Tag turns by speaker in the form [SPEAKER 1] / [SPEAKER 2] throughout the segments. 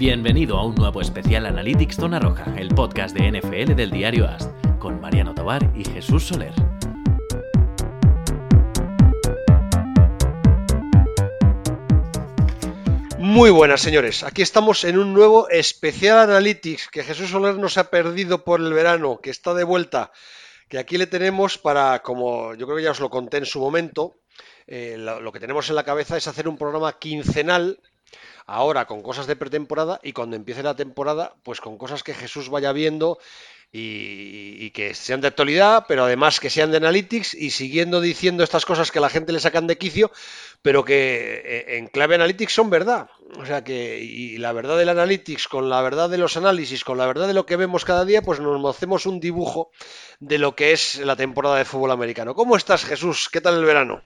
[SPEAKER 1] Bienvenido a un nuevo especial Analytics Zona Roja, el podcast de NFL del diario AST, con Mariano Tobar y Jesús Soler.
[SPEAKER 2] Muy buenas, señores. Aquí estamos en un nuevo especial Analytics que Jesús Soler nos ha perdido por el verano, que está de vuelta. Que aquí le tenemos para, como yo creo que ya os lo conté en su momento, eh, lo, lo que tenemos en la cabeza es hacer un programa quincenal ahora con cosas de pretemporada y cuando empiece la temporada, pues con cosas que Jesús vaya viendo y, que sean de actualidad, pero además que sean de analytics y siguiendo diciendo estas cosas que a la gente le sacan de quicio, pero que eh, en clave analytics son verdad. O sea que, y la verdad del analytics con la verdad de los análisis, con la verdad de lo que vemos cada día, pues nos hacemos un dibujo de lo que es la temporada de fútbol americano. ¿Cómo estás, Jesús? ¿Qué tal el verano?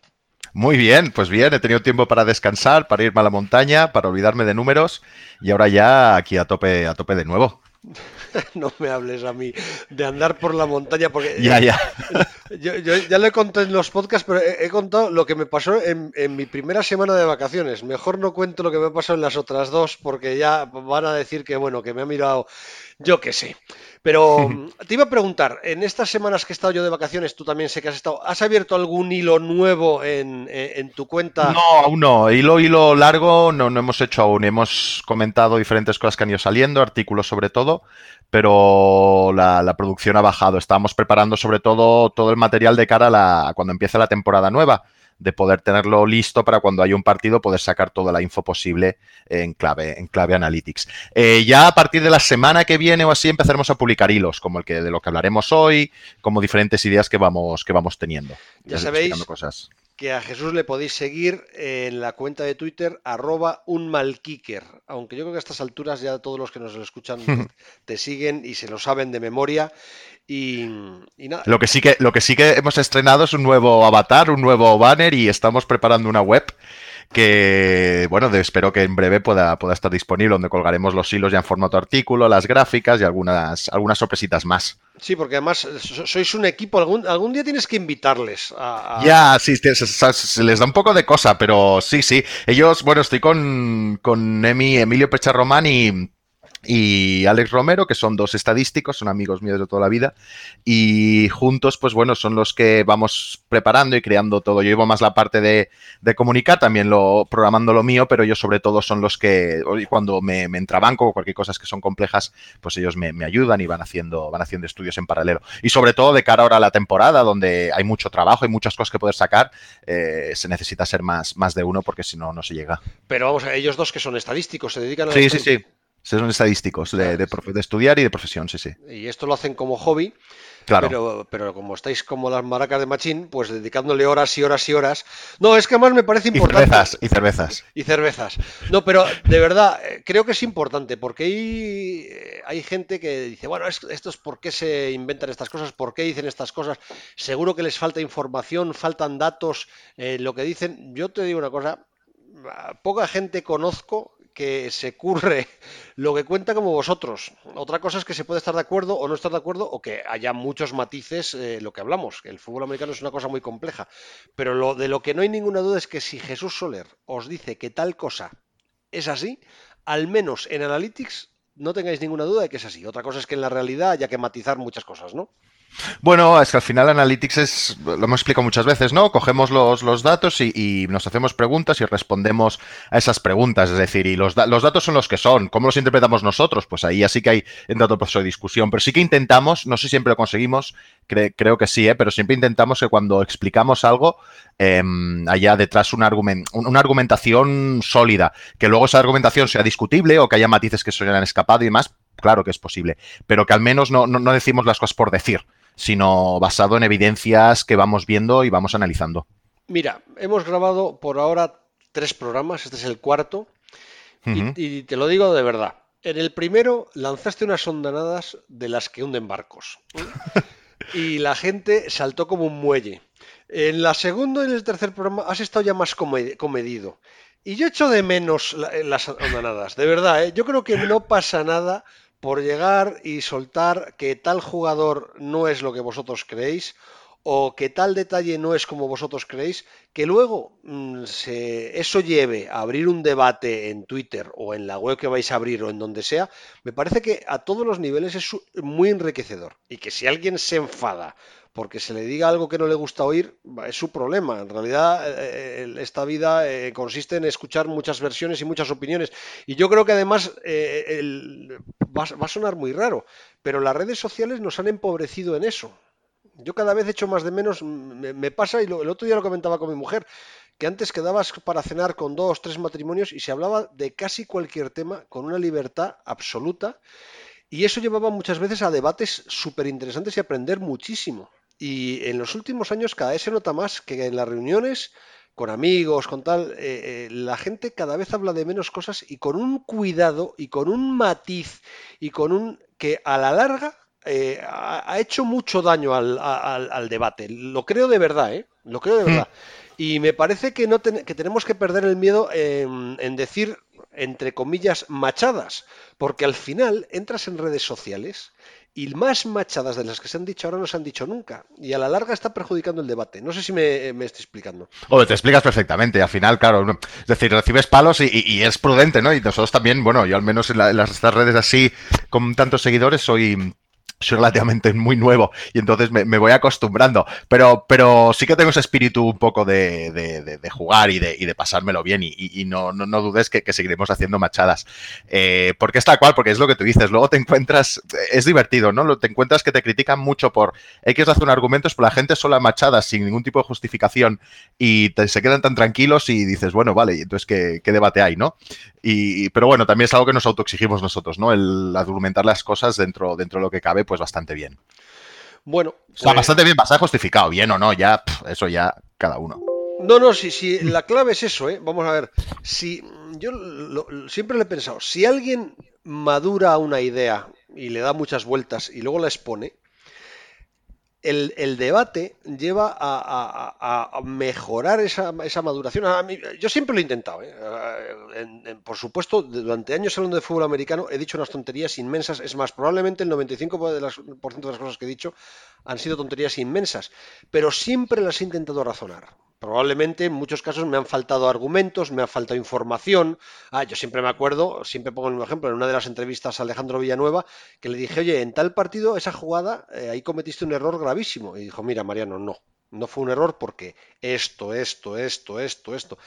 [SPEAKER 3] Muy bien, pues bien, he tenido tiempo para descansar, para irme a la montaña, para olvidarme de números y ahora ya aquí a tope, a tope de nuevo.
[SPEAKER 2] no me hables a mí de andar por la montaña porque
[SPEAKER 3] ya, ya.
[SPEAKER 2] Yo, ya lo he contado en los podcasts, pero he, contado lo que me pasó en, en, mi primera semana de vacaciones. Mejor no cuento lo que me ha pasado en las otras dos porque ya van a decir que bueno, que me ha mirado yo qué sé. Pero te iba a preguntar, en estas semanas que he estado yo de vacaciones, tú también sé que has estado, ¿has abierto algún hilo nuevo en, tu cuenta?
[SPEAKER 3] No, aún no. Hilo, hilo largo no, no hemos hecho aún. Hemos comentado diferentes cosas que han ido saliendo, artículos sobre todo, pero la, producción ha bajado. Estábamos preparando sobre todo todo el material de cara a, la, a cuando empiece la temporada nueva de poder tenerlo listo para cuando haya un partido poder sacar toda la info posible en clave, en clave Analytics. Eh, ya a partir de la semana que viene o así empezaremos a publicar hilos, como el que de lo que hablaremos hoy, como diferentes ideas que vamos, que vamos teniendo.
[SPEAKER 2] Ya sabéis cosas. Que a Jesús le podéis seguir en la cuenta de Twitter arroba unmalkicker, aunque yo creo que a estas alturas ya todos los que nos lo escuchan te siguen y se lo saben de memoria y, nada.
[SPEAKER 3] Lo que, sí que, lo que sí que hemos estrenado es un nuevo avatar, un nuevo banner y estamos preparando una web que, bueno, espero que en breve pueda, pueda estar disponible, donde colgaremos los hilos ya en formato artículo, las gráficas y algunas, algunas sorpresitas más.
[SPEAKER 2] Sí, porque además sois un equipo, algún, algún día tienes que invitarles a...
[SPEAKER 3] Ya, sí, se, les da un poco de cosa, pero sí, sí. Ellos, bueno, estoy con, con Emi, Emilio Pecharromán y y Alex Romero, que son dos estadísticos, son amigos míos de toda la vida, y juntos, pues bueno, son los que vamos preparando y creando todo. Yo llevo más la parte de, comunicar, también lo programando lo mío, pero ellos sobre todo son los que, cuando me, me entrabanco o cualquier cosa que son complejas, pues ellos me, ayudan y van haciendo, van haciendo estudios en paralelo. Y sobre todo de cara ahora a la temporada, donde hay mucho trabajo, y muchas cosas que poder sacar, eh, se necesita ser más, más de uno porque si no, no se llega.
[SPEAKER 2] Pero vamos, ellos dos que son estadísticos, se dedican a...
[SPEAKER 3] Sí, sí, sí. Son estadísticos de, de, estudiar y de profesión, sí, sí.
[SPEAKER 2] Y esto lo hacen como hobby.
[SPEAKER 3] Claro.
[SPEAKER 2] Pero, pero como estáis como las maracas de Machín, pues dedicándole horas y horas y horas. No, es que además me parece importante.
[SPEAKER 3] Y cervezas, y cervezas.
[SPEAKER 2] Y cervezas. No, pero de verdad, eh, creo que es importante, porque hay, eh, hay gente que dice, bueno, esto es por qué se inventan estas cosas, por qué dicen estas cosas. Seguro que les falta información, faltan datos, eh, lo que dicen. Yo te digo una cosa, poca gente conozco que se curre lo que cuenta como vosotros. Otra cosa es que se puede estar de acuerdo o no estar de acuerdo o que haya muchos matices eh, lo que hablamos. El fútbol americano es una cosa muy compleja. Pero lo, de lo que no hay ninguna duda es que si Jesús Soler os dice que tal cosa es así, al menos en Analytics no tengáis ninguna duda de que es así. Otra cosa es que en la realidad haya que matizar muchas cosas, ¿no?
[SPEAKER 3] Bueno, es que al final Analytics es, lo hemos explicado muchas veces, ¿no? Cogemos los, los datos y, nos hacemos preguntas y respondemos a esas preguntas. Es decir, y los, datos son los que son. ¿Cómo los interpretamos nosotros? Pues ahí así que hay entra otro proceso de discusión. Pero sí que intentamos, no sé si siempre lo conseguimos, creo que sí, ¿eh? pero siempre intentamos que cuando explicamos algo em, haya detrás una, una argumentación sólida. Que luego esa argumentación sea discutible o que haya matices que se hayan escapado y demás, claro que es posible. Pero que al menos no, no decimos las cosas por decir sino basado en evidencias que vamos viendo y vamos analizando.
[SPEAKER 2] Mira, hemos grabado por ahora tres programas, este es el cuarto, y, te lo digo de verdad. En el primero lanzaste unas ondanadas de las que hunden barcos. y la gente saltó como un muelle. En la segunda y en el tercer programa has estado ya más comedido. Y yo echo de menos las ondanadas, de verdad. ¿eh? Yo creo que no pasa nada por llegar y soltar que tal jugador no es lo que vosotros creéis o que tal detalle no es como vosotros creéis, que luego mm, se, eso lleve a abrir un debate en Twitter o en la web que vais a abrir o en donde sea, me parece que a todos los niveles es muy enriquecedor. Y que si alguien se enfada porque se le diga algo que no le gusta oír, es su problema. En realidad, eh, esta vida eh, consiste en escuchar muchas versiones y muchas opiniones. Y yo creo que además eh, va, a sonar muy raro, pero las redes sociales nos han empobrecido en eso. Yo cada vez echo más de menos, me, pasa, y el otro día lo comentaba con mi mujer, que antes quedabas para cenar con dos, tres matrimonios y se hablaba de casi cualquier tema con una libertad absoluta. Y eso llevaba muchas veces a debates súper interesantes y aprender muchísimo. Y en los últimos años cada vez se nota más que en las reuniones con amigos, con tal, eh, eh, la gente cada vez habla de menos cosas y con un cuidado y con un matiz y con un que a la larga eh, ha, hecho mucho daño al, debate. Lo creo de verdad, ¿eh? Lo creo de hmm. verdad. Y me parece que, no que tenemos que perder el miedo en, decir, entre comillas, machadas, porque al final entras en redes sociales y más machadas de las que se han dicho ahora no se han dicho nunca. Y a la larga está perjudicando el debate. No sé si me, estoy explicando.
[SPEAKER 3] O te explicas perfectamente. Al final, claro, es decir, recibes palos y, es prudente, ¿no? Y nosotros también, bueno, yo al menos en, en las estas redes así, con tantos seguidores, soy soy relativamente muy nuevo y entonces me, voy acostumbrando. Pero, pero sí que tengo ese espíritu un poco de, de, jugar y de, y de, pasármelo bien y, no, no, dudes que, seguiremos haciendo machadas. Eh, porque es tal cual, porque es lo que tú dices. Luego te encuentras, es divertido, ¿no? Te encuentras que te critican mucho por X razón argumentos, pero la gente solo machadas sin ningún tipo de justificación y se quedan tan tranquilos y dices, bueno, vale, entonces ¿qué, qué debate hay, no? Y, pero bueno, también es algo que nos autoexigimos nosotros, ¿no? El argumentar las cosas dentro, dentro de lo que cabe, pues bastante bien.
[SPEAKER 2] Bueno.
[SPEAKER 3] O sea, pues bastante bien, bastante justificado, bien o no, ya, eso ya cada uno.
[SPEAKER 2] No, no, sí, sí, la clave es eso, ¿eh? Vamos a ver. Si yo siempre le he pensado, si alguien madura una idea y le da muchas vueltas y luego la expone, el, debate lleva a, mejorar esa, maduración. yo siempre lo he intentado. ¿eh? por supuesto, durante años hablando de fútbol americano he dicho unas tonterías inmensas. Es más, probablemente el 95% de las, de las cosas que he dicho han sido tonterías inmensas. Pero siempre las he intentado razonar. Probablemente en muchos casos me han faltado argumentos, me ha faltado información. Ah, yo siempre me acuerdo, siempre pongo mismo ejemplo, en una de las entrevistas a Alejandro Villanueva, que le dije, oye, en tal partido, esa jugada, eh, ahí cometiste un error gravísimo. Y dijo, mira, Mariano, no, no fue un error porque esto, esto, esto, esto, esto.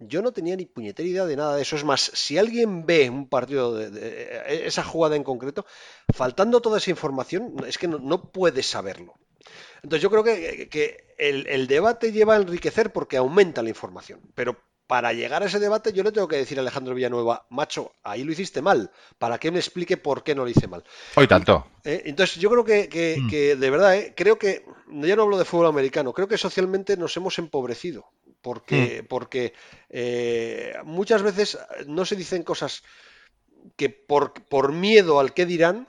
[SPEAKER 2] Yo no tenía ni puñetera idea de nada de eso. Es más, si alguien ve un partido de, eh, esa jugada en concreto, faltando toda esa información, es que no, no puede saberlo. Entonces yo creo que, el, debate lleva a enriquecer porque aumenta la información. Pero para llegar a ese debate yo le tengo que decir a Alejandro Villanueva, macho, ahí lo hiciste mal, para que me explique por qué no lo hice mal.
[SPEAKER 3] Hoy tanto.
[SPEAKER 2] Eh, entonces yo creo que, mm. de verdad, eh, creo que, ya no hablo de fútbol americano, creo que socialmente nos hemos empobrecido. Porque, mm. porque eh, muchas veces no se dicen cosas que por, por miedo al que dirán,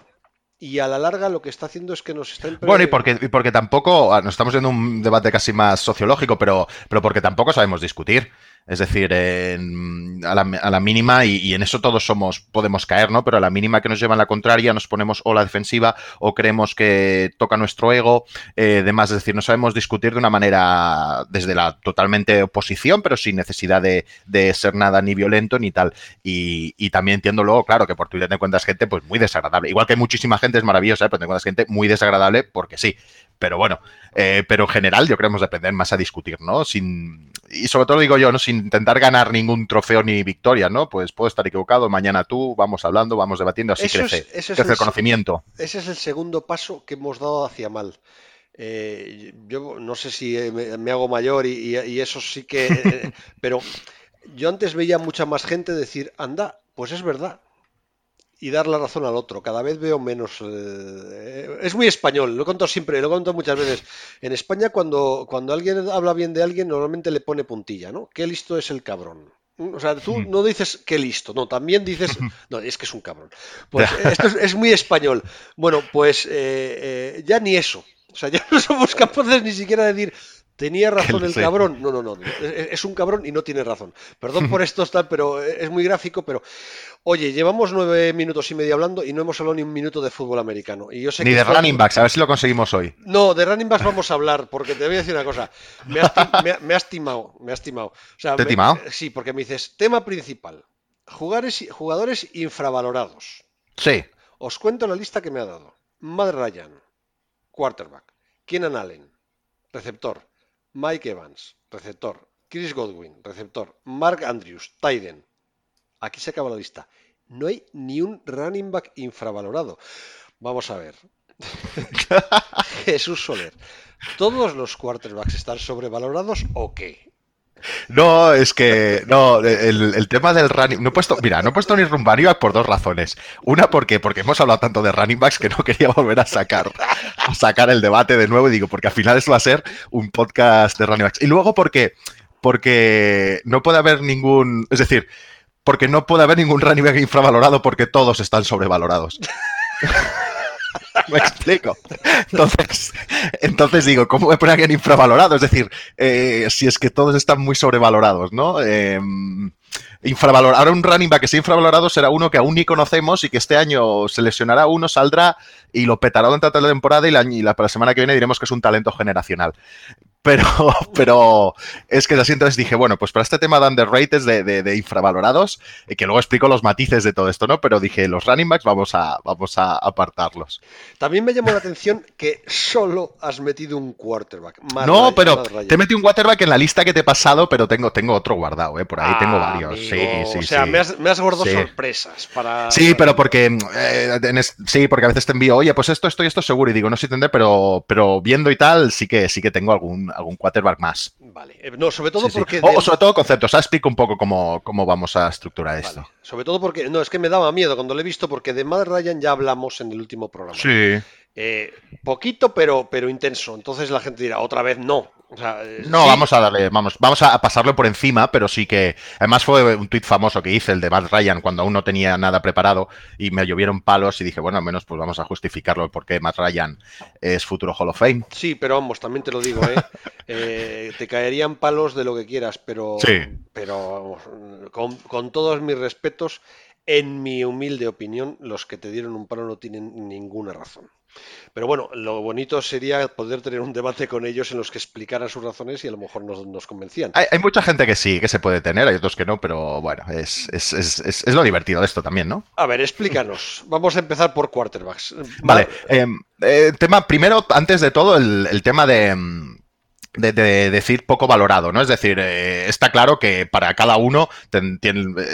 [SPEAKER 2] y a la larga lo que está haciendo es que nos está
[SPEAKER 3] Bueno, y porque, y porque tampoco, ah, nos estamos viendo un debate casi más sociológico, pero, pero porque tampoco sabemos discutir. Es decir, a, la, mínima, y, en eso todos somos, podemos caer, ¿no? Pero a la mínima que nos llevan la contraria, nos ponemos o la defensiva o creemos que toca nuestro ego, eh, demás. Es decir, no sabemos discutir de una manera desde la totalmente oposición, pero sin necesidad de, ser nada ni violento ni tal. Y, también entiendo luego, claro, que por Twitter te encuentras gente pues muy desagradable. Igual que muchísima gente es maravillosa, ¿eh? pero te encuentras gente muy desagradable porque sí. Pero bueno, eh, pero en general yo creo que hemos de aprender más a discutir, ¿no? Sin, y sobre todo digo yo, ¿no? Sin intentar ganar ningún trofeo ni victoria, ¿no? Pues puedo estar equivocado, mañana tú, vamos hablando, vamos debatiendo, así crece, crece el, conocimiento.
[SPEAKER 2] Ese es el segundo paso que hemos dado hacia mal. Eh, yo no sé si me, hago mayor y, eso sí que... pero yo antes veía mucha más gente decir, anda, pues es verdad, y dar la razón al otro. Cada vez veo menos. Eh, es muy español, lo he contado siempre, lo he contado muchas veces. En España, cuando, cuando alguien habla bien de alguien, normalmente le pone puntilla, ¿no? Qué listo es el cabrón. O sea, tú no dices qué listo, no, también dices, no, es que es un cabrón. Pues esto es, muy español. Bueno, pues eh, eh, ya ni eso. O sea, ya no somos capaces ni siquiera de decir ¿Tenía razón el cabrón? No, no, no. Es es un cabrón y no tiene razón. Perdón por esto, tal, pero es muy gráfico. Pero, oye, llevamos nueve minutos y medio hablando y no hemos hablado ni un minuto de fútbol americano. Y yo sé
[SPEAKER 3] Ni
[SPEAKER 2] que
[SPEAKER 3] de running backs, a ver si lo conseguimos hoy.
[SPEAKER 2] No, de running backs vamos a hablar, porque te voy a decir una cosa. Me has, me ha- me has timado, me has timado. O sea,
[SPEAKER 3] ¿Te he timado?
[SPEAKER 2] Sí, porque me dices, tema principal. Jugadores, jugadores infravalorados.
[SPEAKER 3] Sí.
[SPEAKER 2] Os cuento la lista que me ha dado. Matt Ryan, quarterback. Keenan Allen, receptor. Mike Evans, receptor. Chris Godwin, receptor. Mark Andrews, Tyden. Aquí se acaba la lista. No hay ni un running back infravalorado. Vamos a ver. Jesús Soler. ¿Todos los quarterbacks están sobrevalorados o qué?
[SPEAKER 3] No, es que no, el, el tema del running. No he puesto, mira, no he puesto ni running back por dos razones. Una, porque, porque hemos hablado tanto de running backs que no quería volver a sacar, a sacar el debate de nuevo y digo, porque al final eso va a ser un podcast de running backs. Y luego porque, porque no puede haber ningún. Es decir, porque no puede haber ningún running back infravalorado porque todos están sobrevalorados. Me explico. Entonces, entonces digo, ¿cómo me pone alguien infravalorado? Es decir, eh, si es que todos están muy sobrevalorados, ¿no? Eh, Ahora un running back que sea infravalorado será uno que aún ni conocemos y que este año se lesionará uno, saldrá y lo petará durante toda la temporada y la, para la semana que viene diremos que es un talento generacional. Pero, pero es que así entonces dije, bueno, pues para este tema de underrated, de, de, de infravalorados, eh, que luego explico los matices de todo esto, ¿no? Pero dije, los running backs vamos a, vamos a apartarlos.
[SPEAKER 2] También me llamó la atención que solo has metido un quarterback.
[SPEAKER 3] No, pero te metí un quarterback en la lista que te he pasado, pero tengo, tengo otro guardado, ¿eh? Por ahí tengo
[SPEAKER 2] Ah,
[SPEAKER 3] varios.
[SPEAKER 2] amigo,
[SPEAKER 3] Sí, sí,
[SPEAKER 2] O sea,
[SPEAKER 3] sí.
[SPEAKER 2] me has, me has guardado
[SPEAKER 3] Sí.
[SPEAKER 2] sorpresas para.
[SPEAKER 3] Sí, pero porque eh, en es- sí, porque a veces te envío, oye, pues esto, esto y esto seguro, y digo, no sé si tendré, pero, pero viendo y tal, sí que sí que tengo algún, algún quarterback más.
[SPEAKER 2] Vale. Eh, No, sobre todo
[SPEAKER 3] Sí, sí.
[SPEAKER 2] porque.
[SPEAKER 3] O,
[SPEAKER 2] de-
[SPEAKER 3] sobre todo conceptos. Ahora explico un poco cómo, cómo vamos a estructurar esto.
[SPEAKER 2] Sobre todo porque. No, es que me daba miedo cuando lo he visto, porque de Matt Ryan ya hablamos en el último programa.
[SPEAKER 3] Sí.
[SPEAKER 2] Eh, poquito, pero, pero intenso. Entonces la gente dirá, otra vez no. O sea, eh,
[SPEAKER 3] No,
[SPEAKER 2] sí,
[SPEAKER 3] vamos a darle, vamos, vamos a pasarlo por encima, pero sí que. Además fue un tuit famoso que hice, el de Matt Ryan, cuando aún no tenía nada preparado y me llovieron palos y dije, bueno, al menos pues vamos a justificarlo porque Matt Ryan es futuro Hall of Fame.
[SPEAKER 2] Sí, pero vamos, también te lo digo, ¿eh? Eh, te caerían palos de lo que quieras, pero,
[SPEAKER 3] Sí.
[SPEAKER 2] pero vamos, con, con todos mis respetos, en mi humilde opinión, los que te dieron un palo no tienen ninguna razón. Pero bueno, lo bonito sería poder tener un debate con ellos en los que explicaran sus razones y a lo mejor nos, nos convencían.
[SPEAKER 3] Hay, hay mucha gente que sí, que se puede tener, hay otros que no, pero bueno, es, es, es, es, lo divertido de esto también, ¿no?
[SPEAKER 2] A ver, explícanos. Vamos a empezar por quarterbacks.
[SPEAKER 3] Vale, eh, eh, tema, primero, antes de todo, el, el tema de, mm, de, de decir poco valorado, ¿no? Es decir, eh, está claro que para cada uno, ten-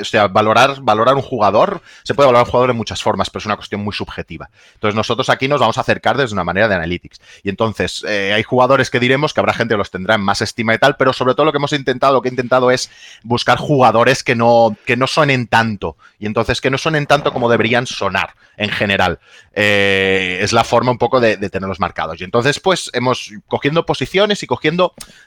[SPEAKER 3] o sea, valorar, valorar un jugador, se puede valorar un jugador de muchas formas, pero es una cuestión muy subjetiva. Entonces, nosotros aquí nos vamos a acercar desde una manera de analytics. Y entonces, eh, hay jugadores que diremos que habrá gente que los tendrá en más estima y tal, pero sobre todo lo que hemos intentado, lo que he intentado es buscar jugadores que no, que no sonen tanto. Y entonces, que no sonen tanto como deberían sonar en general. Eh, es la forma un poco de tenerlos marcados. Y entonces, pues, hemos cogiendo posiciones y cogiendo,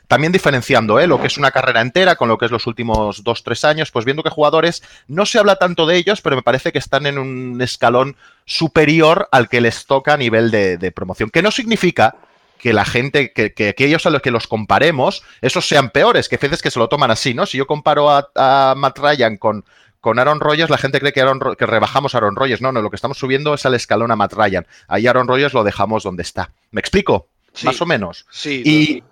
[SPEAKER 3] también diferenciando ¿eh? lo que es una carrera entera con lo que es los últimos dos, tres años, pues viendo que jugadores, no se habla tanto de ellos, pero me parece que están en un escalón superior al que les toca a nivel de, de promoción. Que no significa que la gente, que, que aquellos a los que los comparemos, esos sean peores, que veces que se lo toman así, ¿no? Si yo comparo a, a Matt Ryan con, con Aaron Rodgers, la gente cree que, Aaron, que rebajamos a Aaron Rodgers. No, no, lo que estamos subiendo es al escalón a Matt Ryan. Ahí Aaron Rodgers lo dejamos donde está. ¿Me explico?
[SPEAKER 2] Sí.
[SPEAKER 3] Más o menos.
[SPEAKER 2] Sí,
[SPEAKER 3] Y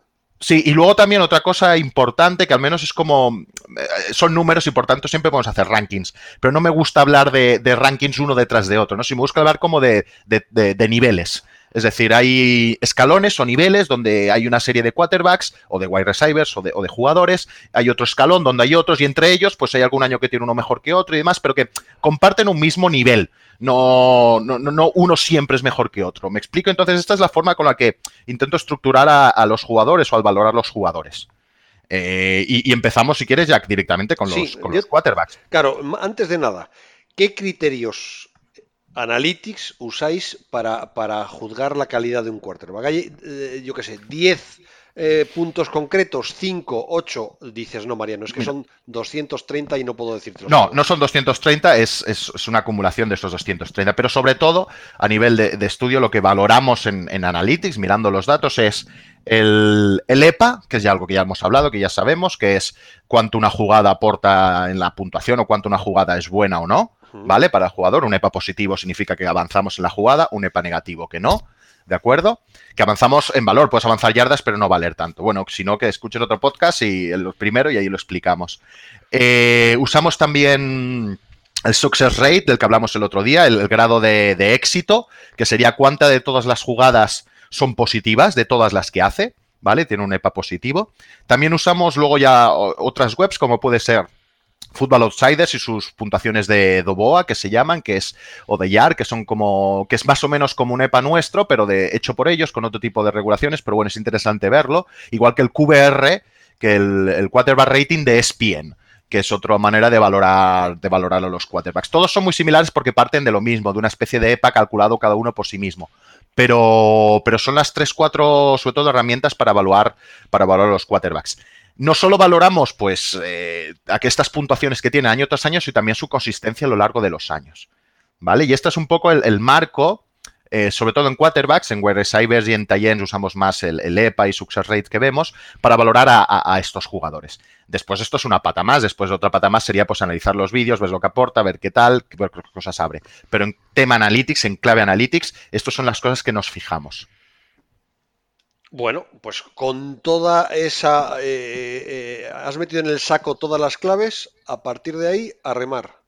[SPEAKER 3] sí, y luego también otra cosa importante, que al menos es como. eh, Son números y por tanto siempre podemos hacer rankings. Pero no me gusta hablar de, rankings uno detrás de otro, ¿no? Si me gusta hablar como de niveles. Es decir, hay escalones o niveles donde hay una serie de quarterbacks o de wide receivers o de, o de jugadores. Hay otro escalón donde hay otros y entre ellos, pues hay algún año que tiene uno mejor que otro y demás, pero que comparten un mismo nivel. No, no, no, no uno siempre es mejor que otro. ¿Me explico? Entonces, esta es la forma con la que intento estructurar a, a los jugadores o al valorar los jugadores. Eh, y, y empezamos, si quieres, Jack, directamente con los,
[SPEAKER 2] Sí,
[SPEAKER 3] con
[SPEAKER 2] yo-
[SPEAKER 3] los quarterbacks.
[SPEAKER 2] Claro, antes de nada, ¿qué criterios analytics usáis para, para juzgar la calidad de un quarterback? Hay, eh, yo qué sé, 10 eh, puntos concretos, 5, 8, dices, no, Mariano, es que son 230 y no puedo decirte.
[SPEAKER 3] No, no son 230, es, es, una acumulación de estos 230, pero sobre todo a nivel de, estudio lo que valoramos en, Analytics, mirando los datos, es el, el, EPA, que es ya algo que ya hemos hablado, que ya sabemos, que es cuánto una jugada aporta en la puntuación o cuánto una jugada es buena o no, ¿vale? Para el jugador, un EPA positivo significa que avanzamos en la jugada, un EPA negativo que no. ¿de acuerdo? Que avanzamos en valor, puedes avanzar yardas, pero no valer tanto. Bueno, si no, que escuchen otro podcast y el primero y ahí lo explicamos. Eh, usamos también el success rate del que hablamos el otro día, el, grado de, éxito, que sería cuánta de todas las jugadas son positivas, de todas las que hace, ¿vale? Tiene un EPA positivo. También usamos luego ya otras webs, como puede ser Football Outsiders y sus puntuaciones de Doboa, que se llaman, que es, o de YAR, que son como, que es más o menos como un EPA nuestro, pero de, hecho por ellos, con otro tipo de regulaciones, pero bueno, es interesante verlo. Igual que el QBR, que el, el quarterback rating de ESPN que es otra manera de valorar, de valorar a los quarterbacks. Todos son muy similares porque parten de lo mismo, de una especie de EPA calculado cada uno por sí mismo. Pero, pero son las tres, cuatro, sobre todo, herramientas para evaluar, para evaluar a los quarterbacks no solo valoramos pues eh, estas puntuaciones que tiene año tras año, sino también su consistencia a lo largo de los años. ¿Vale? Y este es un poco el, marco, eh, sobre todo en quarterbacks, en wide receivers y en Tayens usamos más el, EPA y success rate que vemos para valorar a, estos jugadores. Después esto es una pata más, después otra pata más sería pues analizar los vídeos, ver lo que aporta, ver qué tal, qué cosas abre. Pero en tema analytics, en clave analytics, estas son las cosas que nos fijamos.
[SPEAKER 2] Bueno, pues con toda esa... Eh, eh, has metido en el saco todas las claves, a partir de ahí, a remar.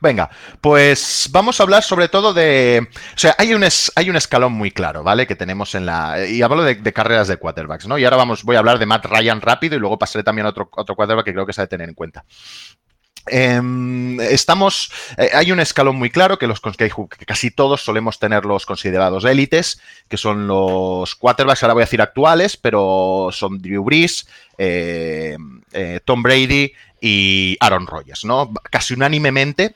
[SPEAKER 3] Venga, pues vamos a hablar sobre todo de... O sea, hay un, hay un escalón muy claro, ¿vale? Que tenemos en la... Y hablo de, carreras de quarterbacks, ¿no? Y ahora vamos, voy a hablar de Matt Ryan rápido y luego pasaré también a otro, otro quarterback que creo que se ha de tener en cuenta. Em, estamos, eh, hay un escalón muy claro que, los, casi todos solemos tener los considerados élites, que son los quarterbacks, ahora voy a decir actuales, pero son Drew Brees, eh, eh, Tom Brady y Aaron Rodgers, ¿no? Casi unánimemente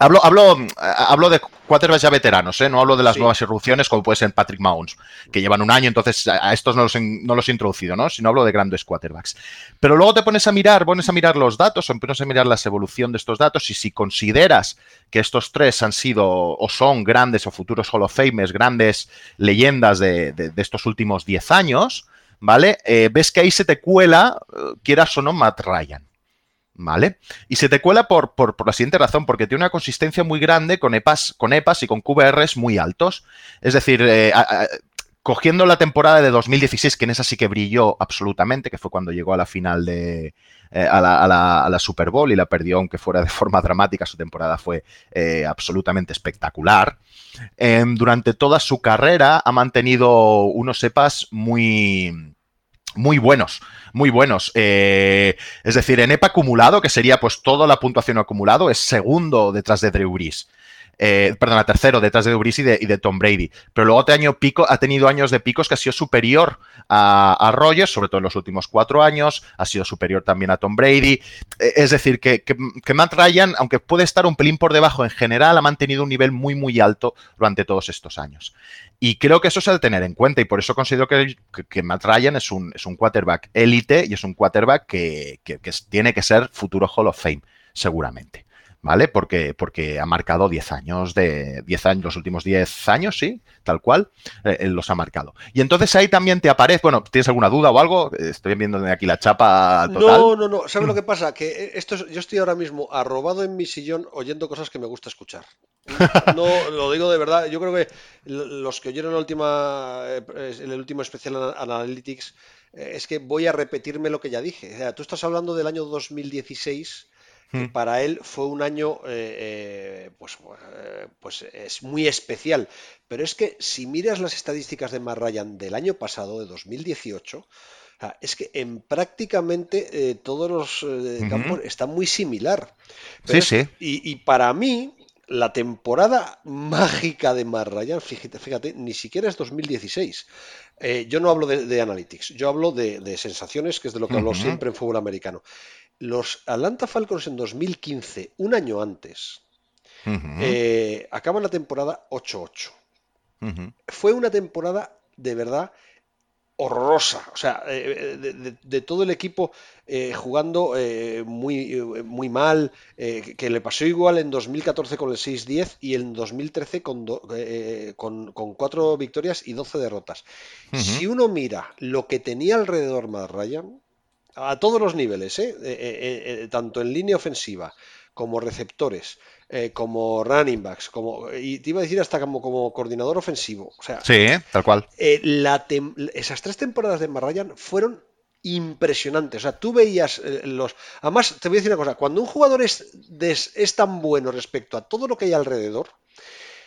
[SPEAKER 3] Hablo, hablo, hablo de quarterbacks ya veteranos, ¿eh? no hablo de las nuevas irrupciones como puede ser Patrick Mahomes, que llevan un año, entonces a estos no los, no los he introducido, ¿no? sino hablo de grandes quarterbacks. Pero luego te pones a mirar, pones a mirar los datos, o pones a mirar la evolución de estos datos y si consideras que estos tres han sido o son grandes o futuros Hall of Famers, grandes leyendas de, estos últimos 10 años, ¿vale? Eh, ves que ahí se te cuela, eh, quieras o no, Matt Ryan. ¿Vale? Y se te cuela por, por, la siguiente razón, porque tiene una consistencia muy grande con EPAs, con EPAs y con QBRs muy altos. Es decir, eh, cogiendo la temporada de 2016, que en esa sí que brilló absolutamente, que fue cuando llegó a la final de. Eh, a, la, Super Bowl y la perdió, aunque fuera de forma dramática, su temporada fue eh, absolutamente espectacular. Em, durante toda su carrera ha mantenido unos EPAs muy muy buenos, muy buenos. Eh, es decir, en EPA acumulado, que sería pues toda la puntuación acumulado, es segundo detrás de Drew Brees. Eh, perdona, tercero detrás de Brees y de, Tom Brady. Pero luego te año pico, ha tenido años de picos que ha sido superior a, a, Rogers, sobre todo en los últimos cuatro años, ha sido superior también a Tom Brady. Eh, es decir, que, que, Matt Ryan, aunque puede estar un pelín por debajo en general, ha mantenido un nivel muy, muy alto durante todos estos años. Y creo que eso es el tener en cuenta y por eso considero que, que, Matt Ryan es un, es un quarterback élite y es un quarterback que, que, tiene que ser futuro Hall of Fame, seguramente. ¿Vale? Porque, porque ha marcado 10 años de 10 años, los últimos 10 años, sí, tal cual, eh, los ha marcado. Y entonces ahí también te aparece, bueno, ¿tienes alguna duda o algo? Estoy viendo aquí la chapa total.
[SPEAKER 2] No, no, no, ¿sabes lo que pasa? Que esto yo estoy ahora mismo arrobado en mi sillón oyendo cosas que me gusta escuchar. No, lo digo de verdad, yo creo que los que oyeron la última, eh, el último especial Analytics eh, es que voy a repetirme lo que ya dije. O sea, tú estás hablando del año 2016 Hmm. para él fue un año, eh, eh, pues, eh, pues es muy especial. Pero es que si miras las estadísticas de Matt Ryan del año pasado, de 2018, es que en prácticamente todos los campos está muy similar.
[SPEAKER 3] sí, sí.
[SPEAKER 2] Y, para mí, la temporada mágica de Matt Ryan, fíjate, fíjate, ni siquiera es 2016. yo no hablo de, analytics, yo hablo de, sensaciones, que es de lo que hablo siempre en fútbol americano. Los Atlanta Falcons en 2015, un año antes, eh, acaban la temporada 8-8. Fue una temporada de verdad horrorosa. O sea, eh, de, todo el equipo eh, jugando eh, muy, muy mal, que le pasó igual en 2014 con el 6-10 y en 2013 con, con, con, 4 victorias y 12 derrotas. Si uno mira lo que tenía alrededor más Ryan, a todos los niveles, tanto en línea ofensiva como receptores, eh, como running backs, como y te iba a decir hasta como, como coordinador ofensivo. O sea,
[SPEAKER 3] sí, tal cual.
[SPEAKER 2] Eh, esas tres temporadas de Marrayan fueron impresionantes. O sea, tú veías eh, los. Además, te voy a decir una cosa: cuando un jugador es, es tan bueno respecto a todo lo que hay alrededor,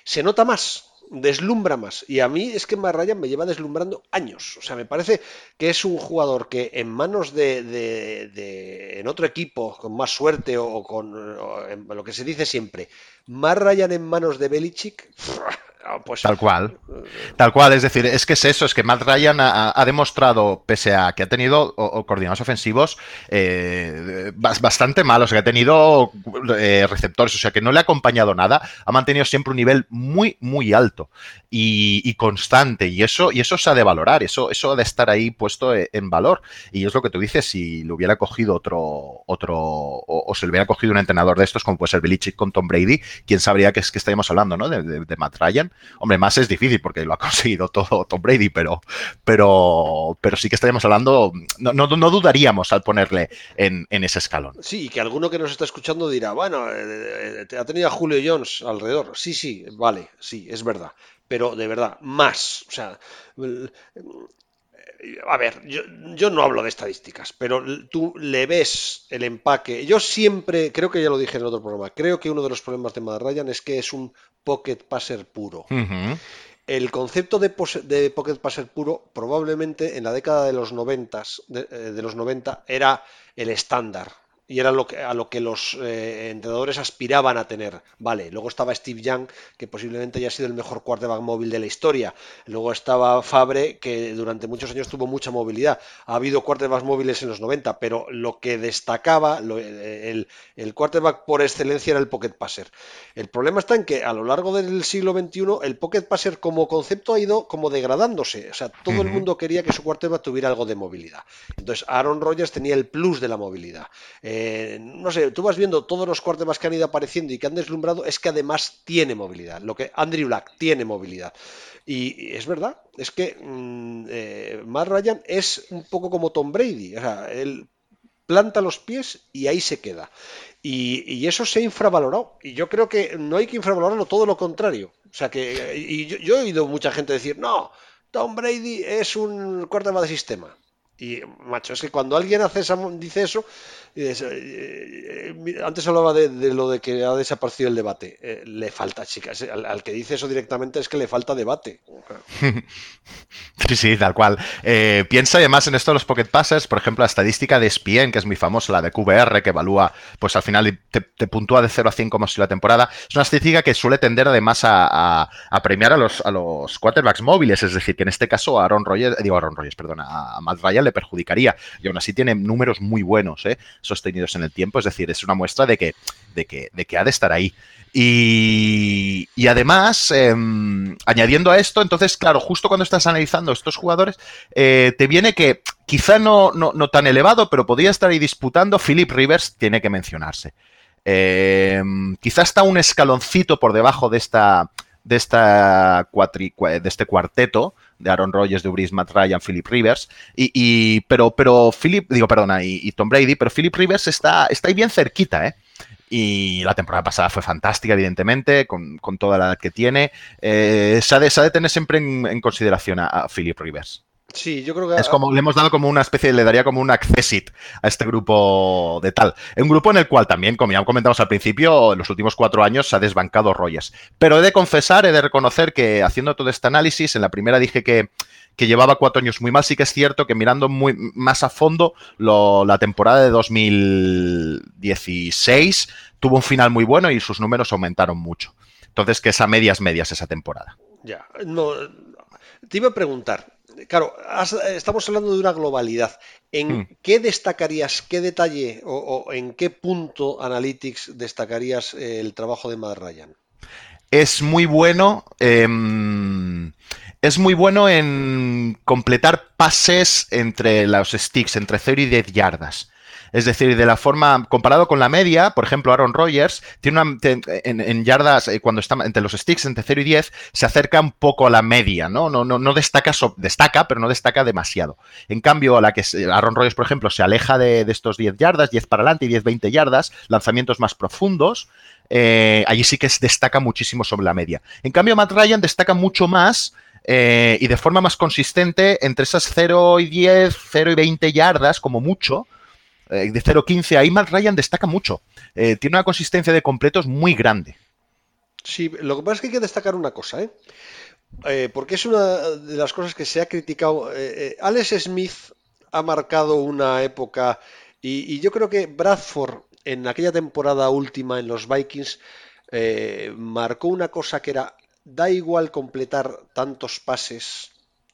[SPEAKER 2] se nota más deslumbra más. Y a mí es que Matt me lleva deslumbrando años. O sea, me parece que es un jugador que en manos de, de, en otro equipo, con más suerte o, con lo que se dice siempre, más Ryan en manos de Belichick,
[SPEAKER 3] pues, Tal cual. Tal cual, es decir, es que es eso, es que Matt Ryan ha, demostrado, pese a que ha tenido coordinados ofensivos eh, bastante malos, que ha tenido eh, receptores, o sea que no le ha acompañado nada, ha mantenido siempre un nivel muy, muy alto y, constante, y eso, y eso se ha de valorar, eso, eso ha de estar ahí puesto e, en valor. Y es lo que tú dices, si lo hubiera cogido otro, otro, o, se le hubiera cogido un entrenador de estos, como puede ser Belichick con Tom Brady, quién sabría que es que estaríamos hablando, ¿no? De, de Matt Ryan Hombre, más es difícil porque lo ha conseguido todo Tom Brady, pero, pero, pero sí que estaríamos hablando, no, no, dudaríamos al ponerle en, ese escalón.
[SPEAKER 2] Sí, y que alguno que nos está escuchando dirá, bueno, eh, eh, ha tenido a Julio Jones alrededor. Sí, sí, vale, sí, es verdad. Pero de verdad, más. O sea, a ver, yo, no hablo de estadísticas, pero tú le ves el empaque. Yo siempre, creo que ya lo dije en otro programa, creo que uno de los problemas de Matt Ryan es que es un pocket passer puro. El concepto de, pocket passer puro probablemente en la década de los 90, de, eh, de los 90 era el estándar y era lo que, a lo que los eh, entrenadores aspiraban a tener. Vale, luego estaba Steve Young, que posiblemente haya sido el mejor quarterback móvil de la historia. Luego estaba Fabre, que durante muchos años tuvo mucha movilidad. Ha habido quarterbacks móviles en los 90, pero lo que destacaba, el, el quarterback por excelencia era el pocket passer. El problema está en que a lo largo del siglo XXI el pocket passer como concepto ha ido como degradándose. O sea, todo el mundo quería que su quarterback tuviera algo de movilidad. Entonces, Aaron Rodgers tenía el plus de la movilidad. Eh, eh, no sé, tú vas viendo todos los más que han ido apareciendo y que han deslumbrado, es que además tiene movilidad. Lo que Andrew Black tiene movilidad. Y, es verdad, es que mm, eh, Matt Ryan es un poco como Tom Brady. O sea, él planta los pies y ahí se queda. Y, eso se ha infravalorado. Y yo creo que no hay que infravalorarlo, todo lo contrario. O sea que, y yo, he oído mucha gente decir, no, Tom Brady es un quarterback de sistema. Y, macho, es que cuando alguien hace dice eso, eh, eh, antes hablaba de, lo de que ha desaparecido el debate. Eh, le falta, chicas. Al, que dice eso directamente es que le falta debate.
[SPEAKER 3] Sí, sí, tal cual. piensa además en esto de los Pocket Passes, por ejemplo, la estadística de SPN, que es muy famosa, la de QBR, que evalúa, pues al final te, puntúa de 0 a 100 como si la temporada. Es una estadística que suele tender además a, premiar a los, a los quarterbacks móviles, es decir, que en este caso a Aaron Rodgers, digo Aaron Rodgers, perdón, a Matt Ryan le perjudicaría. Y aún así tiene números muy buenos, ¿eh? Sostenidos en el tiempo, es decir, es una muestra de que, de que, de que ha de estar ahí. Y, además, em, añadiendo a esto, entonces, claro, justo cuando estás analizando estos jugadores, eh, te viene que quizá no, no, tan elevado, pero podría estar ahí disputando, Philip Rivers tiene que mencionarse. Em, quizá está un escaloncito por debajo de esta de esta de este cuarteto de Aaron Rodgers, de Ubris, Matt Ryan, Philip Rivers. Y, pero, pero Philip, digo, perdona, y, Tom Brady, pero Philip Rivers está, está ahí bien cerquita, ¿eh? Y la temporada pasada fue fantástica, evidentemente, con, toda la que tiene. Eh, se, ha de, tener siempre en, consideración a Philip Rivers.
[SPEAKER 2] Sí, yo creo que.
[SPEAKER 3] Es como, le hemos dado como una especie, le daría como un accesit a este grupo de tal. Un grupo en el cual también, como ya comentamos al principio, en los últimos cuatro años se ha desbancado Rogers. Pero he de confesar, he de reconocer que haciendo todo este análisis, en la primera dije que, que llevaba cuatro años muy mal. Sí que es cierto que mirando muy más a fondo, la temporada de 2016 tuvo un final muy bueno y sus números aumentaron mucho. Entonces, que es a medias medias esa temporada.
[SPEAKER 2] Ya, no. Te iba a preguntar, claro, estamos hablando de una globalidad. ¿En hmm. qué destacarías, qué detalle o, en qué punto Analytics destacarías el trabajo de Matt Ryan?
[SPEAKER 3] Es muy bueno. Em, es muy bueno en completar pases entre los sticks, entre 0 y 10 yardas. Es decir, de la forma, comparado con la media, por ejemplo, Aaron Rodgers tiene una, en, yardas, eh, cuando está entre los sticks, entre 0 y 10, se acerca un poco a la media, ¿no? No, no, no destaca, destaca, pero no destaca demasiado. En cambio, a la que Aaron Rodgers, por ejemplo, se aleja de, estos 10 yardas, 10 para adelante y 10, 20 yardas, lanzamientos más profundos, eh, allí sí que destaca muchísimo sobre la media. En cambio, Matt Ryan destaca mucho más eh, y de forma más consistente entre esas 0 y 10, 0 y 20 yardas, como mucho, eh, de 0.15, ahí Matt Ryan destaca mucho. Eh, tiene una consistencia de completos muy grande.
[SPEAKER 2] Sí, lo que pasa es que hay que destacar una cosa, ¿eh? porque es una de las cosas que se ha criticado. Alex Smith ha marcado una época y, yo creo que Bradford en aquella temporada última en los Vikings marcó una cosa que era da igual completar tantos pases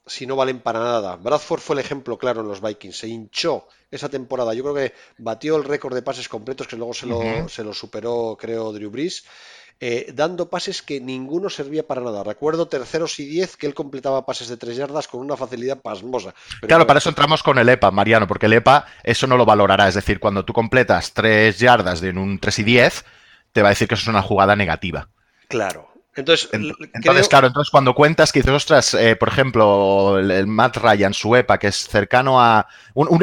[SPEAKER 2] si no valen para nada. Bradford fue el ejemplo claro en los Vikings, se hinchó esa temporada. Yo creo que batió el récord de pases completos que luego se lo, se lo superó, creo, Drew Brees. Eh, dando pases que ninguno servía para nada. Recuerdo terceros y diez que él completaba pases de tres yardas con una facilidad pasmosa.
[SPEAKER 3] claro, para eso entramos con el EPA, Mariano, porque el EPA eso no lo valorará. Es decir, cuando tú completas tres yardas de un 3 y 10, te va a decir que eso es una jugada negativa.
[SPEAKER 2] Claro, entonces,
[SPEAKER 3] claro, entonces cuando cuentas que dices, ostras, eh, por ejemplo, el, Matt Ryan, su EPA, que es cercano a.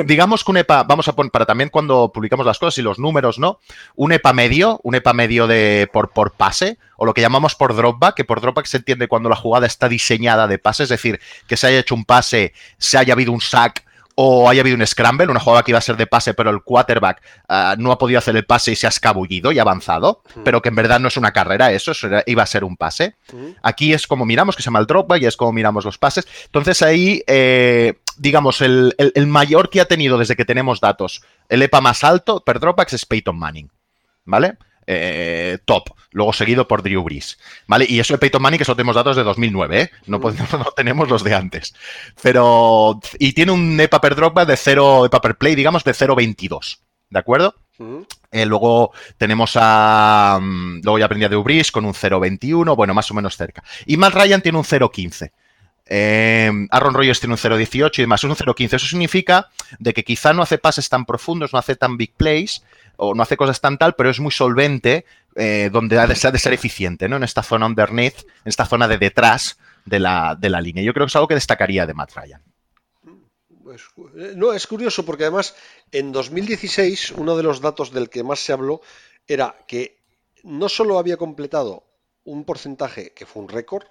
[SPEAKER 3] digamos que un EPA, vamos a poner, para también cuando publicamos las cosas y los números, ¿no? Un EPA medio, un EPA medio de por, por pase, o lo que llamamos por dropback, que por dropback se entiende cuando la jugada está diseñada de pase, es decir, que se haya hecho un pase, se haya habido un sack o haya habido un scramble, una jugada que iba a ser de pase, pero el quarterback ah, no ha podido hacer el pase y se ha escabullido y avanzado, pero que en verdad no es una carrera eso, iba a ser un pase. Aquí es como miramos, que se llama el dropback y es como miramos los pases. Entonces ahí, eh, digamos, el, mayor que ha tenido desde que tenemos datos, el EPA más alto per dropback es Peyton Manning, ¿vale? Eh, top, luego seguido por Drew Brees, ¿vale? Y eso de Peyton Manning que solo tenemos datos de 2009, ¿eh? No, podemos, no tenemos los de antes. Pero, y tiene un EPA per dropback de 0, EPA per play, digamos, de 0.22, ¿de acuerdo? Eh, luego tenemos a. Mm, luego ya aprendí a Drew Brees con un 0.21, bueno, más o menos cerca. Y Matt Ryan tiene un 0.15. Eh, Aaron Rodgers tiene un 0.18 y demás, es un 0.15. Eso significa de que quizá no hace pases tan profundos, no hace tan big plays, o no hace cosas tan tal, pero es muy solvente, eh, donde ha de, ser, de, ser, eficiente, ¿no? En esta zona underneath, en esta zona de detrás de la, de la línea. Yo creo que es algo que destacaría de Matt Ryan.
[SPEAKER 2] Pues, eh, no, es curioso porque además en 2016 uno de los datos del que más se habló era que no solo había completado un porcentaje que fue un récord,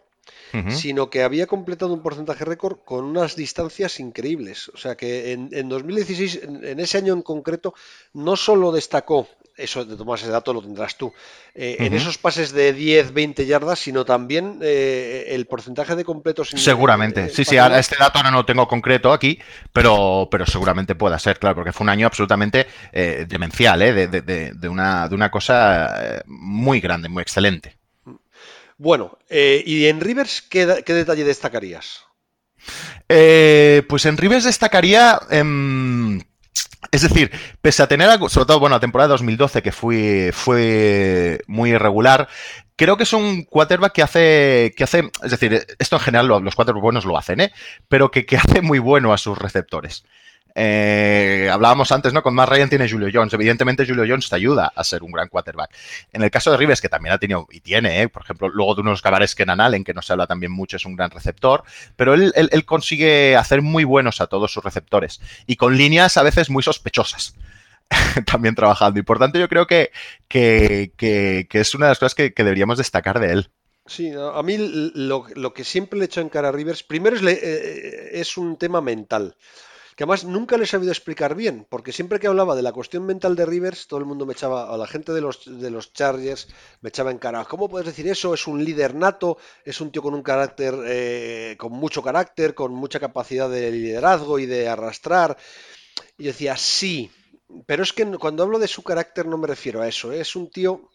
[SPEAKER 2] sino que había completado un porcentaje récord con unas distancias increíbles. O sea que en, 2016, en, ese año en concreto, no solo destacó, eso de tomar ese dato lo tendrás tú, eh, en esos pases de 10, 20 yardas, sino también eh, el porcentaje de completos.
[SPEAKER 3] Seguramente, sí, sí, ahora este dato no lo tengo concreto aquí, pero, pero seguramente pueda ser, claro, porque fue un año absolutamente eh, demencial, de, una, de una cosa muy grande, muy excelente.
[SPEAKER 2] Bueno, eh, ¿y en Rivers qué, detalle destacarías?
[SPEAKER 3] Eh, pues en Rivers destacaría... Em, es decir, pese a tener, sobre todo, bueno, la temporada de 2012 que fue, fue muy irregular, creo que es un quarterback que hace, que hace, es decir, esto en general los quarterbacks buenos lo hacen, ¿eh? pero que, que hace muy bueno a sus receptores. Eh, hablábamos antes, ¿no? Con más Ryan tiene Julio Jones. Evidentemente, Julio Jones te ayuda a ser un gran quarterback. En el caso de Rivers, que también ha tenido y tiene, ¿eh? por ejemplo, luego de unos cabares que en Allen, que no se habla también mucho, es un gran receptor, pero él, consigue hacer muy buenos a todos sus receptores y con líneas a veces muy sospechosas. también trabajando. Y por tanto, yo creo que, que, es una de las cosas que, deberíamos destacar de él.
[SPEAKER 2] Sí, a mí lo, que siempre le echo en cara a Rivers, primero es, eh, es un tema mental que además nunca les he sabido explicar bien, porque siempre que hablaba de la cuestión mental de Rivers, todo el mundo me echaba, a la gente de los, de los Chargers, me echaba en cara, ¿cómo puedes decir eso? Es un líder nato, es un tío con un carácter, eh, con mucho carácter, con mucha capacidad de liderazgo y de arrastrar. Y decía, sí, pero es que cuando hablo de su carácter no me refiero a eso, ¿eh? es un tío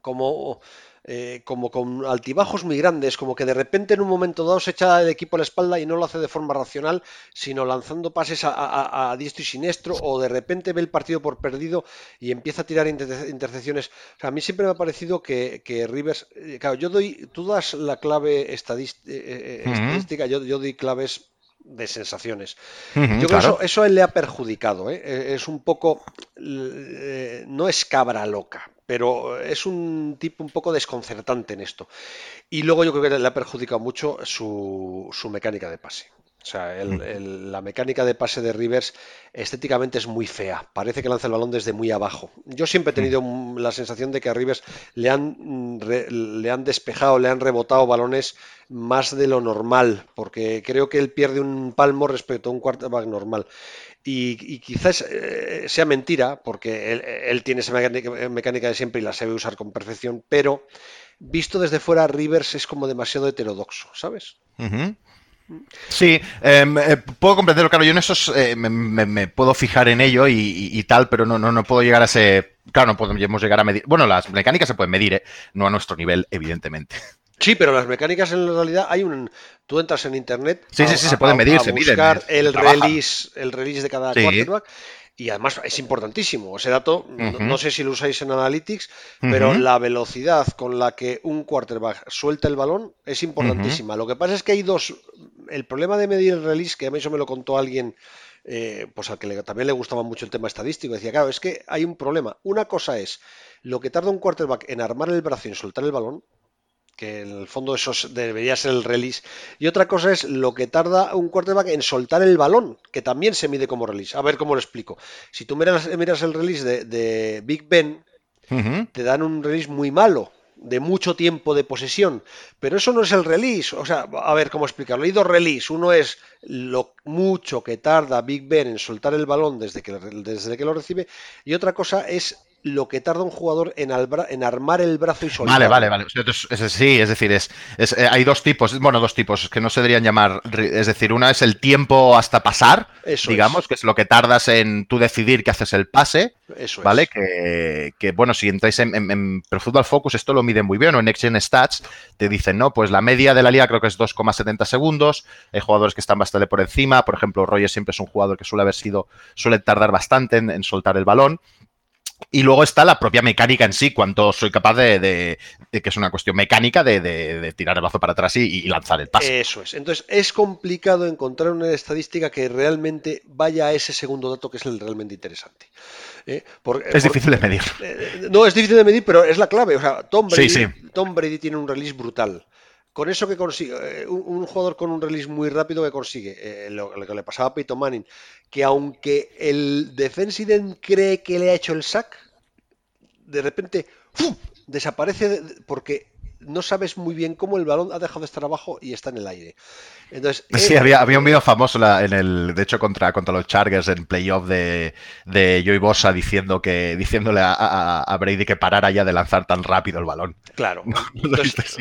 [SPEAKER 2] como eh, como con altibajos muy grandes, como que de repente en un momento dado se echa el equipo a la espalda y no lo hace de forma racional, sino lanzando pases a, diestro y siniestro, o de repente ve el partido por perdido y empieza a tirar intercepciones. a mí siempre me ha parecido que, Rivers, eh, claro, yo doy, tú das la clave eh, estadística, yo, doy claves de sensaciones. Yo creo que eso, eso, a él le ha perjudicado. Es un poco. no es cabra loca, pero es un tipo un poco desconcertante en esto. Y luego yo creo que le ha perjudicado mucho su, su mecánica de pase. O sea, la mecánica de pase de Rivers estéticamente es muy fea. Parece que lanza el balón desde muy abajo. Yo siempre he tenido la sensación de que a Rivers le han, le han despejado, le han rebotado balones más de lo normal, porque creo que él pierde un palmo respecto a un quarterback normal. Y, quizás eh, sea mentira, porque él, tiene esa mecánica, de siempre y la sabe usar con perfección, pero visto desde fuera, Rivers es como demasiado heterodoxo, ¿sabes?
[SPEAKER 3] Sí, em, eh, puedo comprenderlo, claro, yo en eso eh, me, puedo fijar en ello y, tal, pero no, no, no, puedo llegar a ese... Claro, no podemos llegar a medir... Bueno, las mecánicas se pueden medir, no a nuestro nivel, evidentemente.
[SPEAKER 2] Sí, pero las mecánicas en realidad hay un. Tú entras en internet.
[SPEAKER 3] Sí, sí, sí, se pueden medir, se
[SPEAKER 2] buscar el release, el release de cada quarterback. Y además es importantísimo. Ese dato, no, sé si lo usáis en Analytics, pero la velocidad con la que un quarterback suelta el balón es importantísima. Lo que pasa es que hay dos. El problema de medir el release, que a mí eso me lo contó alguien, eh, pues al que también le gustaba mucho el tema estadístico, decía, claro, es que hay un problema. Una cosa es lo que tarda un quarterback en armar el brazo y en soltar el balón, que en el fondo eso debería ser el release. Y otra cosa es lo que tarda un quarterback en soltar el balón, que también se mide como release. A ver cómo lo explico. Si tú miras, miras el release de, Big Ben, te dan un release muy malo, de mucho tiempo de posesión, pero eso no es el release. O sea, a ver cómo explicarlo. Hay dos release. Uno es lo mucho que tarda Big Ben en soltar el balón desde que, desde que lo recibe, y otra cosa es lo que tarda un jugador en, en armar el brazo y soltar.
[SPEAKER 3] Vale, vale, vale. sí, es decir, es, eh, hay dos tipos, bueno, dos tipos que no se deberían llamar. Es decir, una es el tiempo hasta pasar, digamos, que es lo que tardas en tú decidir que haces el pase. Eso ¿Vale? Que, que, bueno, si entráis en, en, Pro Football Focus, esto lo miden muy bien, o en Next Gen Stats, te dicen, no, pues la media de la liga creo que es 2,70 segundos. Hay jugadores que están bastante por encima. Por ejemplo, Roger siempre es un jugador que suele haber sido, suele tardar bastante en soltar el balón. Y luego está la propia mecánica en sí, cuánto soy capaz de, que es una cuestión mecánica de, tirar el brazo para atrás y, lanzar el pase.
[SPEAKER 2] Eso es. Entonces es complicado encontrar una estadística que realmente vaya a ese segundo dato que es el realmente interesante.
[SPEAKER 3] ¿eh? es difícil de medir.
[SPEAKER 2] Eh, no, es difícil de medir, pero es la clave. O sea, Tom Tom Brady tiene un release brutal con eso que consigue, eh, un, jugador con un release muy rápido que consigue, eh, lo, que le pasaba a Peyton Manning, que aunque el defensive cree que le ha hecho el sack, de repente desaparece porque no sabes muy bien cómo el balón ha dejado de estar abajo y está en el aire. Entonces,
[SPEAKER 3] sí, eh, había, un video famoso en el, de hecho, contra, contra los Chargers en playoff de, de Joey Bosa diciendo que, diciéndole a, Brady que parara ya de lanzar tan rápido el balón.
[SPEAKER 2] Claro.
[SPEAKER 3] Entonces,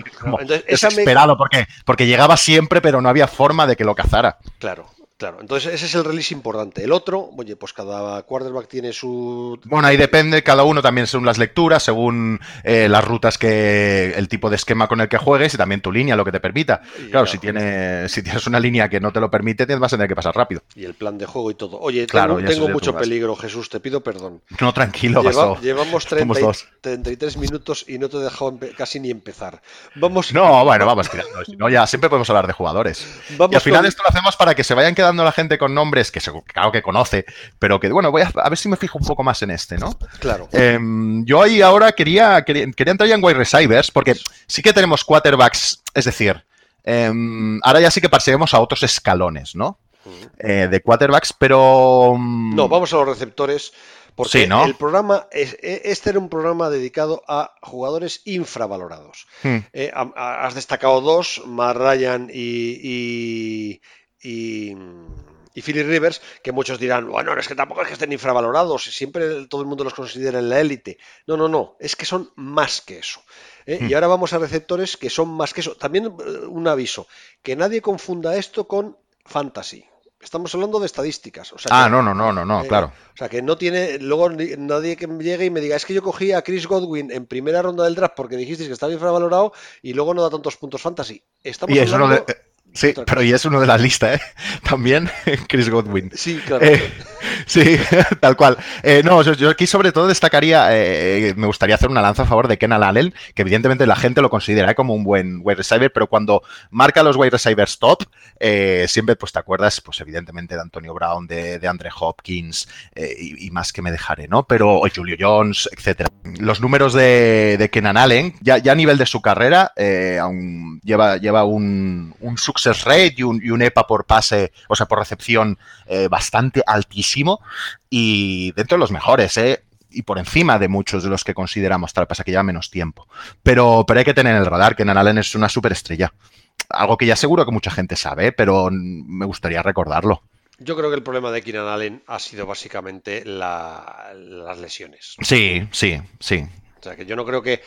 [SPEAKER 3] desesperado, porque, porque llegaba siempre, pero no había forma de que lo cazara.
[SPEAKER 2] Claro. Claro, entonces ese es el release importante. El otro, oye, pues cada quarterback tiene su.
[SPEAKER 3] Bueno, ahí depende, cada uno también según las lecturas, según eh, las rutas que. el tipo de esquema con el que juegues y también tu línea, lo que te permita. claro, si, tienes, si tienes una línea que no te lo permite, te vas a tener que pasar rápido.
[SPEAKER 2] Y el plan de juego y todo. Oye, claro, tengo, mucho peligro, Jesús, te pido perdón.
[SPEAKER 3] No, tranquilo,
[SPEAKER 2] Llevamos 33 minutos y no te he dejado casi ni empezar. Vamos.
[SPEAKER 3] No, bueno, vamos tirando. Si no, ya siempre podemos hablar de jugadores. y al final esto lo hacemos para que se vayan quedando la gente con nombres que claro que conoce, pero que bueno, voy a, ver si me fijo un poco más en este, ¿no?
[SPEAKER 2] Claro.
[SPEAKER 3] Em, yo ahí ahora quería, quería, entrar ya en wide receivers, porque sí que tenemos quarterbacks, es decir, em, ahora ya sí que pasaremos a otros escalones, ¿no? Eh, de quarterbacks, pero.
[SPEAKER 2] Mm, no, vamos a los receptores. Porque el programa, e, este era un programa dedicado a jugadores infravalorados. Hmm. Eh, has destacado dos, Matt Ryan y, y, y Philly Rivers, que muchos dirán, bueno, es que tampoco es que estén infravalorados, siempre todo el mundo los considera en la élite. No, no, no, es que son más que eso. ¿eh? Y hmm. ahora vamos a receptores que son más que eso. También eh, un aviso, que nadie confunda esto con fantasy. Estamos hablando de estadísticas. O sea
[SPEAKER 3] ah,
[SPEAKER 2] que,
[SPEAKER 3] no, no, no, no, no,
[SPEAKER 2] eh,
[SPEAKER 3] claro.
[SPEAKER 2] O sea, que no tiene. Luego nadie que llegue y me diga, es que yo cogí a Chris Godwin en primera ronda del draft porque dijisteis que estaba infravalorado y luego no da tantos puntos fantasy. Estamos
[SPEAKER 3] Y es uno de. Eh, Sí, pero
[SPEAKER 2] cosa.
[SPEAKER 3] y es uno de la lista, ¿eh? También Chris Godwin.
[SPEAKER 2] Sí, claro.
[SPEAKER 3] Eh, sí, tal cual. Eh, no, yo, yo aquí sobre todo destacaría, eh, me gustaría hacer una lanza a favor de Kenan Allen, que evidentemente la gente lo considera como un buen wide receiver, pero cuando marca los wide receivers top, eh, siempre pues te acuerdas, pues evidentemente de Antonio Brown, de, de Andre Hopkins eh, y, y más que me dejaré, ¿no? Pero o Julio Jones, etcétera. Los números de, de Kenan Allen, ya, ya a nivel de su carrera, eh, aún lleva, lleva un, un success rate y un, y un EPA por pase, o sea, por recepción eh, bastante altísimo y dentro de los mejores, ¿eh? Y por encima de muchos de los que consideramos, tal pasa que lleva menos tiempo. Pero, pero hay que tener en el radar que Nan Allen es una superestrella. Algo que ya seguro que mucha gente sabe, pero me gustaría recordarlo.
[SPEAKER 2] Yo creo que el problema de Keenan Allen ha sido básicamente la- las lesiones.
[SPEAKER 3] Sí, sí, sí.
[SPEAKER 2] O sea, que yo no creo que.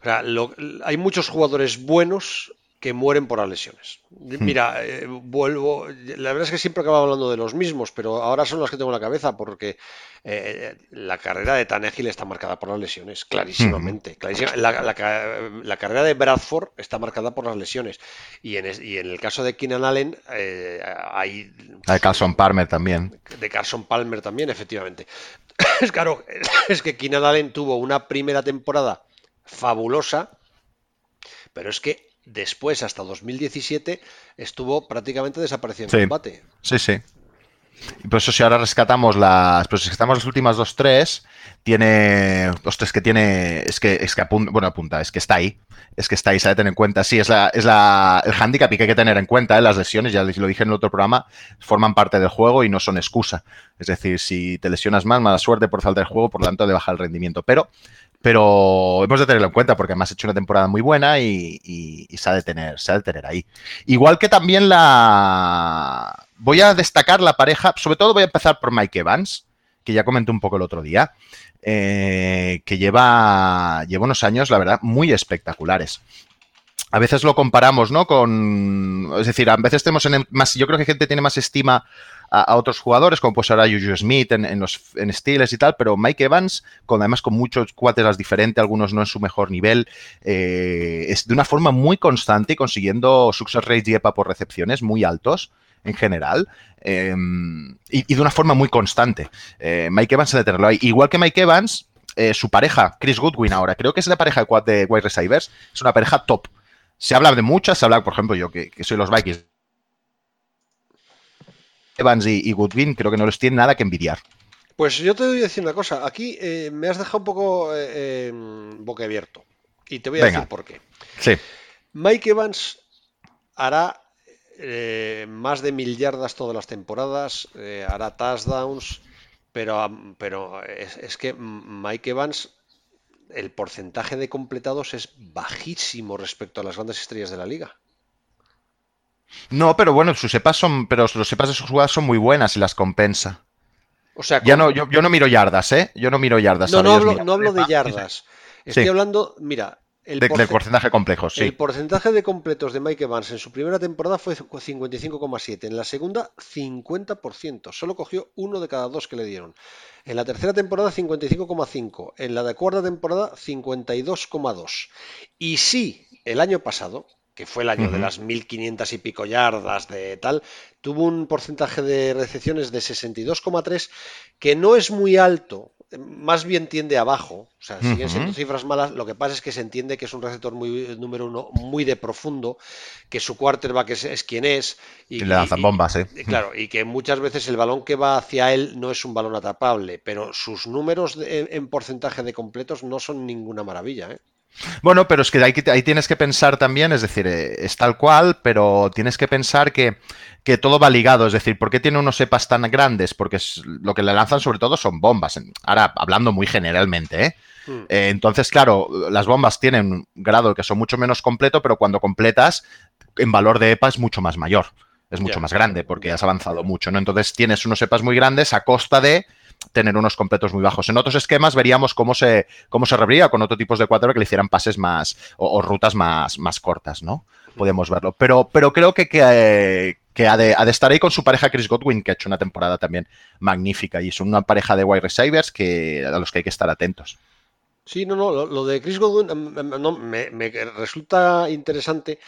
[SPEAKER 2] o sea, lo- hay muchos jugadores buenos que mueren por las lesiones. Mira, eh, vuelvo. La verdad es que siempre acabo hablando de los mismos, pero ahora son los que tengo en la cabeza porque eh, la carrera de Tannehill está marcada por las lesiones, clarísimamente. clarísima. La, la ca- la carrera de Bradford está marcada por las lesiones. Y en, es- y en el caso de Keenan Allen, eh, hay.
[SPEAKER 3] De Carlson Palmer también.
[SPEAKER 2] De Carson Palmer también, efectivamente. Es claro, es que Keenan Allen tuvo una primera temporada fabulosa, pero es que después, hasta 2017, estuvo prácticamente desaparecido en
[SPEAKER 3] Sí.
[SPEAKER 2] combate.
[SPEAKER 3] Sí, sí. Por eso si ahora rescatamos las, pues si rescatamos las últimas dos tres, tiene, ostras, que tiene, es que, es que apunta, bueno, apunta, es que está ahí, es que está ahí, se ha de tener en cuenta, sí, es la, es la, el handicap y que hay que tener en cuenta, ¿eh? las lesiones, ya lo dije en el otro programa, forman parte del juego y no son excusa. Es decir, si te lesionas más, mala suerte por falta de juego, por lo tanto, de bajar el rendimiento. Pero, pero hemos de tenerlo en cuenta porque además ha hecho una temporada muy buena y, y- y se ha de tener, se ha de tener ahí. Igual que también la. Voy a destacar la pareja, sobre todo voy a empezar por Mike Evans, que ya comenté un poco el otro día, eh, que lleva, unos años, la verdad, muy espectaculares. A veces lo comparamos, ¿no? Con. Es decir, a veces tenemos en el- más. Yo creo que gente tiene más estima a, otros jugadores, como pues ahora Juju Smith en, en los en Steelers y tal, pero Mike Evans, además con muchos cuates diferentes, algunos no en su mejor nivel, eh, es de una forma muy constante y consiguiendo success rates y EPA por recepciones muy altos en general eh, y, y de una forma muy constante. Eh, Mike Evans ha de tenerlo ahí. Igual que Mike Evans, eh, su pareja, Chris Goodwin ahora, creo que es la pareja de, wide receivers, es una pareja top. Se habla de muchas, se habla, por ejemplo, yo que, que soy los Vikings. Evans y, y Goodwin creo que no les tiene nada que envidiar.
[SPEAKER 2] Pues yo te voy a decir una cosa. Aquí eh, me has dejado un poco eh, boquiabierto. Y te voy a
[SPEAKER 3] Venga.
[SPEAKER 2] decir por qué.
[SPEAKER 3] Sí,
[SPEAKER 2] Mike Evans hará eh, más de mil yardas todas las temporadas, eh, hará touchdowns, pero, pero es, es que Mike Evans, el porcentaje de completados es bajísimo respecto a las grandes estrellas de la liga.
[SPEAKER 3] No, pero bueno, sus sepas son, pero los sepas de sus jugadas son muy buenas y las compensa.
[SPEAKER 2] O sea,
[SPEAKER 3] Ya no, yo, yo no miro yardas, ¿eh? Yo no miro yardas.
[SPEAKER 2] no, no hablo, no hablo de yardas. Estoy
[SPEAKER 3] Sí.
[SPEAKER 2] hablando, mira, el,
[SPEAKER 3] De, porcentaje complejo, sí.
[SPEAKER 2] el porcentaje de completos de Mike Evans en su primera temporada fue 55,7. En la segunda, 50%. Solo cogió uno de cada dos que le dieron. En la tercera temporada, 55,5. En la de cuarta temporada, 52,2. Y sí, el año pasado, que fue el año de las 1500 y pico yardas de tal, tuvo un porcentaje de recepciones de 62,3, que no es muy alto, más bien tiende abajo, o sea, siguen siendo cifras malas, lo que pasa es que se entiende que es un receptor muy número uno, muy de profundo, que su quarterback es, es quien es,
[SPEAKER 3] Y le lanzan bombas, ¿eh?
[SPEAKER 2] y claro, y que muchas veces el balón que va hacia él no es un balón atrapable, pero sus números de- en porcentaje de completos no son ninguna maravilla, ¿eh?
[SPEAKER 3] Bueno, pero es que ahí, ahí tienes que pensar también, es decir, eh, es tal cual, pero tienes que pensar que, que todo va ligado. Es decir, ¿por qué tiene unos cepas tan grandes? Porque es- lo que le lanzan sobre todo son bombas. Ahora, hablando muy generalmente, ¿eh?
[SPEAKER 2] Hmm.
[SPEAKER 3] Eh, entonces, claro, las bombas tienen un grado que son mucho menos completo, pero cuando completas, en valor de EPA es mucho más mayor. Es mucho más grande porque has avanzado mucho, ¿no? Entonces tienes unos EPAs muy grandes a costa de tener unos completos muy bajos. En otros esquemas veríamos cómo se, cómo se revería con otros tipos de cuadro que le hicieran pases más o, rutas más, más cortas, ¿no? Podemos verlo. Pero, pero creo que, que, que ha de, estar ahí con su pareja Chris Godwin, que ha hecho una temporada también magnífica. Y son una pareja de wide receivers que, a los que hay que estar atentos.
[SPEAKER 2] Sí, no, no, lo, de Chris Godwin em, no, me, me resulta interesante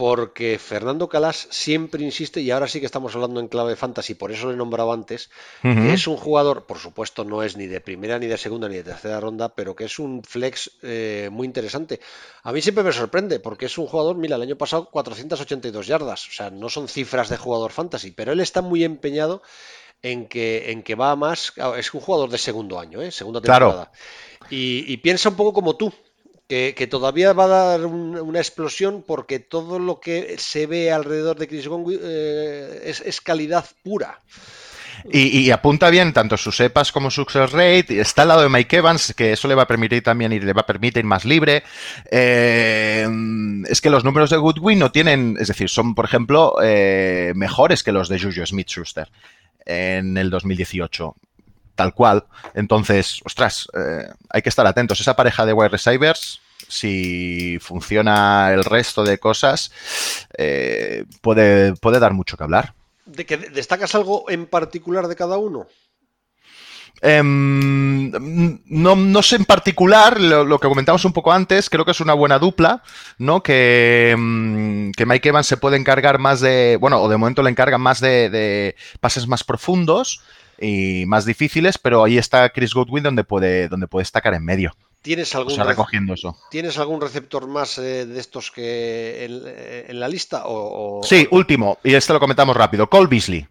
[SPEAKER 2] porque Fernando Calas siempre insiste, y ahora sí que estamos hablando en clave fantasy, por eso lo he nombrado antes, que es un jugador, por supuesto no es ni de primera, ni de segunda, ni de tercera ronda, pero que es un flex eh, muy interesante. A mí siempre me sorprende, porque es un jugador, mira, el año pasado 482 yardas, o sea, no son cifras de jugador fantasy, pero él está muy empeñado en que, en que va más, es un jugador de segundo año, ¿eh? segunda temporada. y piensa un poco como tú, que, todavía va a dar una explosión porque todo lo que se ve alrededor de Chris Godwin eh, es, calidad pura.
[SPEAKER 3] Y, apunta bien tanto sus EPAs como su success rate. Está al lado de Mike Evans, que eso le va a permitir también ir, le va a permitir más libre. Eh, es que los números de Goodwin no tienen, es decir, son, por ejemplo, eh, mejores que los de Juju Smith Schuster en el 2018 tal cual. Entonces, ostras, eh, hay que estar atentos. Esa pareja de wide receivers, si funciona el resto de cosas, eh, puede, puede dar mucho que hablar.
[SPEAKER 2] ¿De que ¿Destacas algo en particular de cada uno?
[SPEAKER 3] Em, no, sé en particular, lo, que comentamos un poco antes, creo que es una buena dupla, ¿no? Que, em, que Mike Evans se puede encargar más de, bueno, o de momento le encargan más de, de pases más profundos y más difíciles, pero ahí está Chris Godwin donde puede, donde puede destacar en medio.
[SPEAKER 2] ¿Tienes algún,
[SPEAKER 3] recogiendo eso.
[SPEAKER 2] ¿Tienes algún receptor más eh, de estos que en, la lista? O,
[SPEAKER 3] sí, último, y este lo comentamos rápido. Cole Beasley.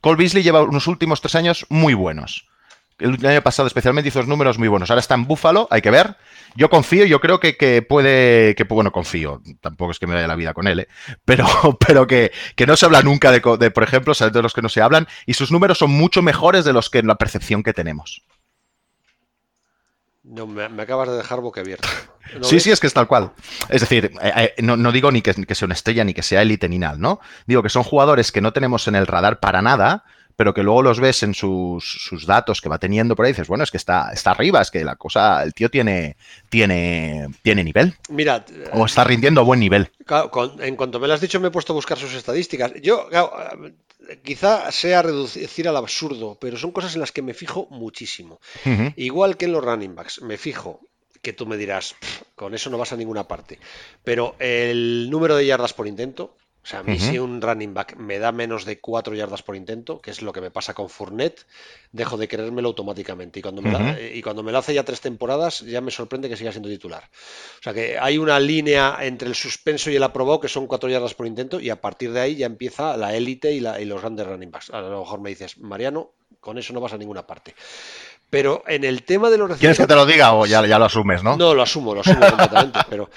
[SPEAKER 3] Cole Beasley lleva unos últimos tres años muy buenos. El año pasado especialmente hizo números muy buenos. Ahora está en Búfalo, hay que ver. Yo confío, yo creo que, puede, que bueno, confío, tampoco es que me vaya la vida con él, ¿eh? pero, pero que, no se habla nunca de, por ejemplo, de los que no se hablan, y sus números son mucho mejores de los que en la percepción que tenemos.
[SPEAKER 2] No, me, acabas de dejar boca abierta.
[SPEAKER 3] sí, sí, es que es tal cual. Es decir, eh, eh, no, digo ni que, que, sea una estrella ni que sea élite ni nada, ¿no? Digo que son jugadores que no tenemos en el radar para nada, pero que luego los ves en sus, datos que va teniendo por ahí, dices, bueno, es que está, está arriba, es que la cosa, el tío tiene, tiene, tiene nivel.
[SPEAKER 2] Mira.
[SPEAKER 3] O está rindiendo a buen nivel.
[SPEAKER 2] en cuanto me lo has dicho, me he puesto a buscar sus estadísticas. Yo, quizá sea reducir al absurdo, pero son cosas en las que me fijo muchísimo. Igual que en los running backs, me fijo que tú me dirás, con eso no vas a ninguna parte. Pero el número de yardas por intento, o sea, a mí si un running back me da menos de 4 yardas por intento, que es lo que me pasa con Fournette, dejo de creérmelo automáticamente. Y cuando, me la, y cuando me lo hace ya tres temporadas, ya me sorprende que siga siendo titular. O sea que hay una línea entre el suspenso y el aprobado que son 4 yardas por intento, y a partir de ahí ya empieza la élite y, y los grandes running backs. A lo mejor me dices, Mariano, con eso no vas a ninguna parte. Pero en el tema de los
[SPEAKER 3] receptores. ¿Quieres que te lo diga o ya, lo asumes, no?
[SPEAKER 2] No, lo asumo, lo asumo completamente. Pero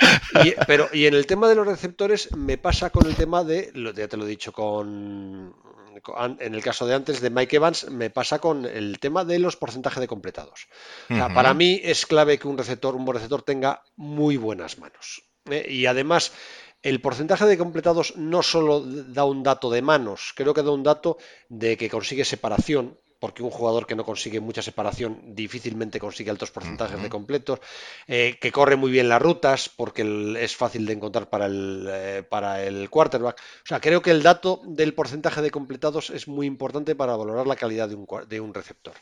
[SPEAKER 2] y, pero, y en el tema de los receptores me pasa con el tema de. Ya te lo he dicho con. En el caso de antes de Mike Evans, me pasa con el tema de los porcentajes de completados. Para mí es clave que un receptor, un buen receptor, tenga muy buenas manos. ¿eh? Y además, el porcentaje de completados no solo da un dato de manos, creo que da un dato de que consigue separación, porque un jugador que no consigue mucha separación difícilmente consigue altos porcentajes de completos, eh, que corre muy bien las rutas porque es fácil de encontrar para el, eh, para el quarterback. O sea, creo que el dato del porcentaje de completados es muy importante para valorar la calidad de un, de un receptor.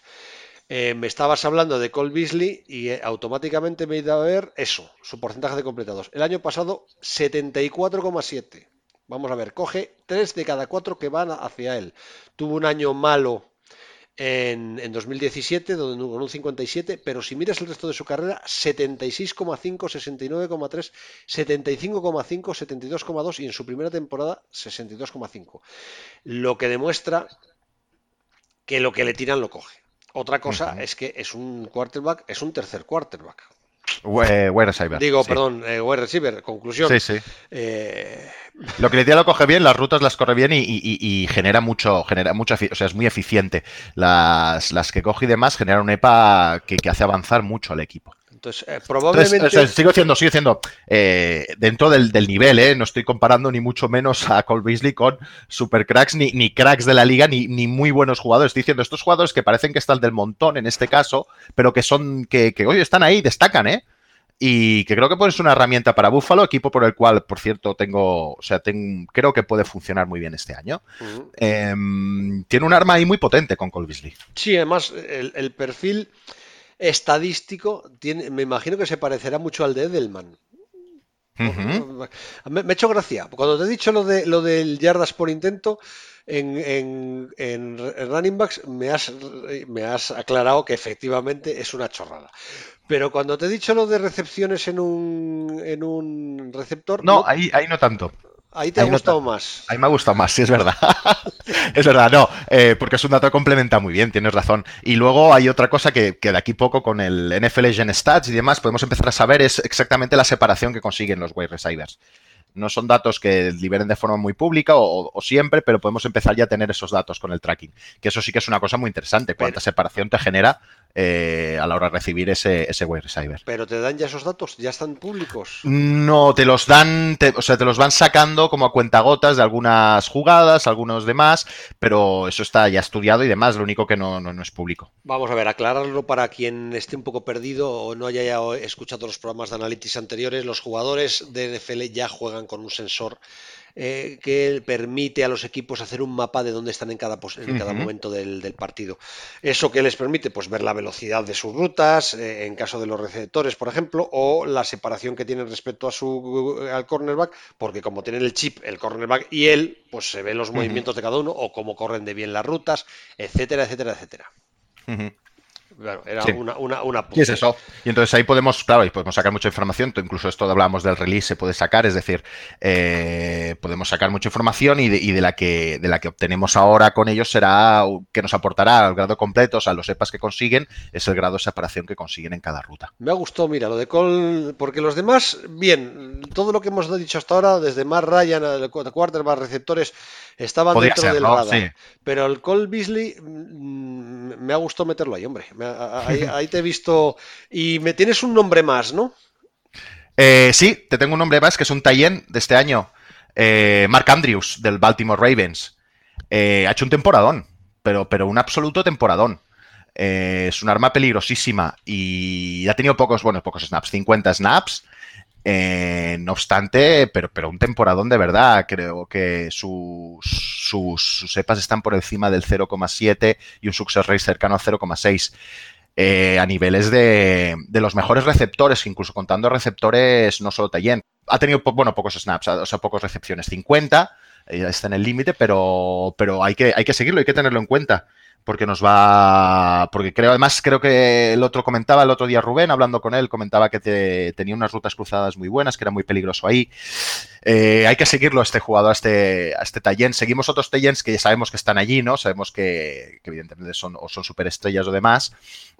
[SPEAKER 2] Eh, me estabas hablando de Cole Beasley y automáticamente me he ido a ver eso, su porcentaje de completados. El año pasado, 74,7. Vamos a ver, coge 3 de cada 4 que van hacia él. Tuvo un año malo en, 2017, donde con un 57, pero si miras el resto de su carrera, 76,5, 69,3, 75,5, 72,2 y en su primera temporada 62,5. Lo que demuestra que lo que le tiran lo coge. Otra cosa es que es un quarterback, es un tercer quarterback.
[SPEAKER 3] Wide receiver.
[SPEAKER 2] Digo, perdón, eh, receiver, conclusión.
[SPEAKER 3] Sí, sí. Eh, lo que le lo coge bien, las rutas las corre bien y, genera mucho, genera mucho, o sea, es muy eficiente. Las, las que coge y demás generan un EPA que, hace avanzar mucho al equipo.
[SPEAKER 2] Entonces, eh, probablemente.
[SPEAKER 3] sigo diciendo, sigo diciendo, dentro del, nivel, ¿eh? no estoy comparando ni mucho menos a Cole Beasley con super cracks, ni, ni cracks de la liga, ni, ni, muy buenos jugadores. Estoy diciendo, estos jugadores que parecen que están del montón en este caso, pero que son, que, que hoy están ahí, destacan, ¿eh? y que creo que ser una herramienta para Buffalo, equipo por el cual, por cierto, tengo, o sea, creo que puede funcionar muy bien este año. Em, tiene un arma ahí muy potente con Cole Beasley.
[SPEAKER 2] Sí, además, el, perfil estadístico tiene, me imagino que se parecerá mucho al de Edelman. me, me, ha hecho gracia. Cuando te he dicho lo de lo del yardas por intento, en, running backs me has, me has aclarado que efectivamente es una chorrada. Pero cuando te he dicho lo de recepciones en un, en un receptor.
[SPEAKER 3] No, Ahí, ahí no tanto.
[SPEAKER 2] Ahí te ha gustado más.
[SPEAKER 3] Ahí me ha gustado más, sí, es verdad. es verdad, no, eh, porque es un dato que complementa muy bien, tienes razón. Y luego hay otra cosa que, que, de aquí poco con el NFL Gen Stats y demás podemos empezar a saber es exactamente la separación que consiguen los wide receivers. No son datos que liberen de forma muy pública o, siempre, pero podemos empezar ya a tener esos datos con el tracking. Que eso sí que es una cosa muy interesante. Cuánta separación te genera eh, a la hora de recibir ese, ese web receiver.
[SPEAKER 2] ¿Pero te dan ya esos datos? ¿Ya están públicos?
[SPEAKER 3] No, te los dan, o sea, te los van sacando como a cuentagotas de algunas jugadas, algunos demás, pero eso está ya estudiado y demás, lo único que no, no, es público.
[SPEAKER 2] Vamos a ver, aclararlo para quien esté un poco perdido o no haya escuchado los programas de Analytics anteriores, los jugadores de NFL ya juegan con un sensor eh, que permite a los equipos hacer un mapa de dónde están en cada, en cada momento del, partido. Eso que les permite pues, ver la velocidad de sus rutas, eh, en caso de los receptores, por ejemplo, o la separación que tienen respecto a su, al cornerback, porque como tienen el chip, el cornerback y él, pues se ven los movimientos de cada uno o cómo corren de bien las rutas, etcétera, etcétera, etcétera. Claro, era una, una,
[SPEAKER 3] es eso? Y entonces ahí podemos, claro, y podemos sacar mucha información. Incluso esto hablábamos del release, se puede sacar, es decir, eh, podemos sacar mucha información y, de, la que, de la que obtenemos ahora con ellos será que nos aportará el grado completo, o sea, los sepas que consiguen, es el grado de separación que consiguen en cada ruta.
[SPEAKER 2] Me ha gustado, mira, lo de Cole, porque los demás, bien, todo lo que hemos dicho hasta ahora, desde más Ryan, el quarterback, receptores, estaban dentro del radar. Pero el Cole Beasley mm, me ha gustado meterlo ahí, hombre. Ahí, te he visto. Y me tienes un nombre más, ¿no?
[SPEAKER 3] Eh, sí, te tengo un nombre más que es un Tayen de este año. Eh, Mark Andrews, del Baltimore Ravens. Eh, ha hecho un temporadón, pero, pero un absoluto temporadón. es un arma peligrosísima y ha tenido pocos, bueno, pocos snaps, 50 snaps. No obstante, pero, pero un temporadón de verdad. Creo que sus, sus, sepas están por encima del 0,7 y un success rate cercano a 0,6. Eh, a niveles de, de, los mejores receptores, incluso contando receptores no solo Tayen. Ha tenido, bueno, pocos snaps, o sea, pocas recepciones, 50, eh, está en el límite, pero, pero hay, que, hay que seguirlo, hay que tenerlo en cuenta porque nos va, porque creo, además creo que el otro comentaba, el otro día Rubén, hablando con él, comentaba que te, tenía unas rutas cruzadas muy buenas, que era muy peligroso ahí. Eh, hay que seguirlo este jugador, a este, a este. Seguimos otros Tayens que ya sabemos que están allí, ¿no? Sabemos que, evidentemente son, o son superestrellas o demás,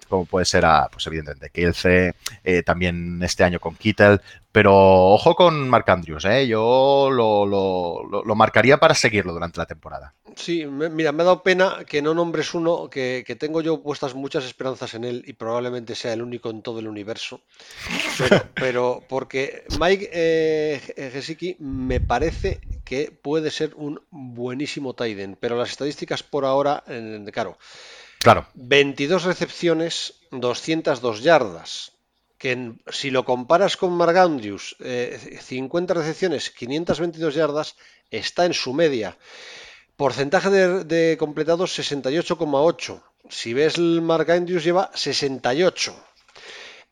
[SPEAKER 3] como puede ser a, pues evidentemente, Kielce, eh, también este año con Kittel, pero ojo con Mark Andrews, ¿eh? yo lo, lo, marcaría para seguirlo durante la temporada.
[SPEAKER 2] Sí, mira, me ha dado pena que no nombres uno que, tengo yo puestas muchas esperanzas en él y probablemente sea el único en todo el universo. Pero, porque Mike eh, Gesicki me parece que puede ser un buenísimo Tiden, pero las estadísticas por ahora, claro,
[SPEAKER 3] claro.
[SPEAKER 2] 22 recepciones, 202 yardas que si lo comparas con Mark Andrews, 50 recepciones, 522 yardas, está en su media. Porcentaje de, completados 68,8. Si ves el Mark Andrews lleva 68.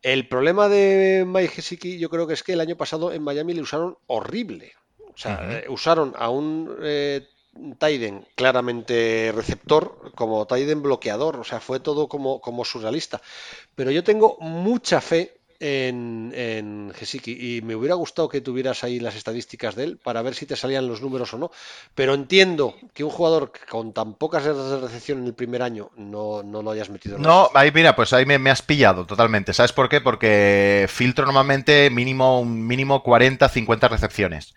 [SPEAKER 2] El problema de Mike Gesicki yo creo que es que el año pasado en Miami le usaron horrible. O sea, eh, usaron a un eh, Tiden claramente receptor, como Tiden bloqueador, o sea, fue todo como, como surrealista. Pero yo tengo mucha fe en, en y me hubiera gustado que tuvieras ahí las estadísticas de él para ver si te salían los números o no. Pero entiendo que un jugador con tan pocas de recepción en el primer año no, no lo hayas metido. En
[SPEAKER 3] no, ahí mira, pues ahí me, has pillado totalmente. ¿Sabes por qué? Porque filtro normalmente mínimo, mínimo 40, 50 recepciones.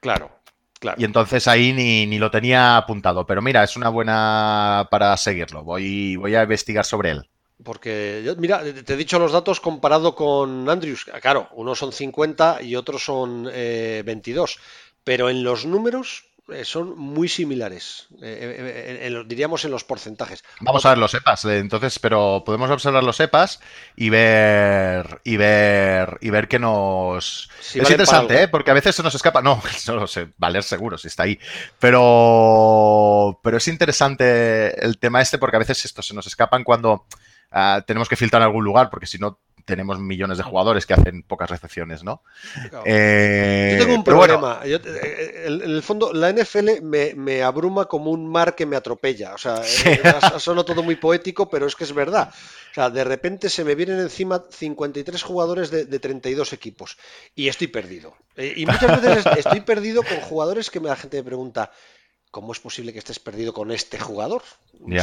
[SPEAKER 2] Claro. Claro.
[SPEAKER 3] Y entonces ahí ni, ni, lo tenía apuntado. Pero mira, es una buena para seguirlo. Voy, voy a investigar sobre él.
[SPEAKER 2] Porque, mira, te he dicho los datos comparado con Andrews. Claro, unos son 50 y otros son 22. Eh, pero en los números, eh, son muy similares, eh, eh, diríamos en los porcentajes.
[SPEAKER 3] Vamos a ver los EPAs, entonces, pero podemos observar los EPAs y ver y ver y ver que nos es interesante, porque a veces se nos escapa, no, no lo sé, valer seguro si está ahí, pero pero es interesante el tema este porque a veces estos se nos escapan cuando ah, tenemos que filtrar en algún lugar, porque si no tenemos millones de jugadores que hacen pocas recepciones, ¿no?
[SPEAKER 2] Eh, yo tengo un problema. Eh, eh, en el fondo, la NFL me, abruma como un mar que me atropella. O sea, suena todo muy poético, pero es que es verdad. O sea, de repente se me vienen encima 53 jugadores de, 32 equipos y estoy perdido. y muchas veces estoy perdido con jugadores que la gente me pregunta, ¿cómo es posible que estés perdido con este jugador?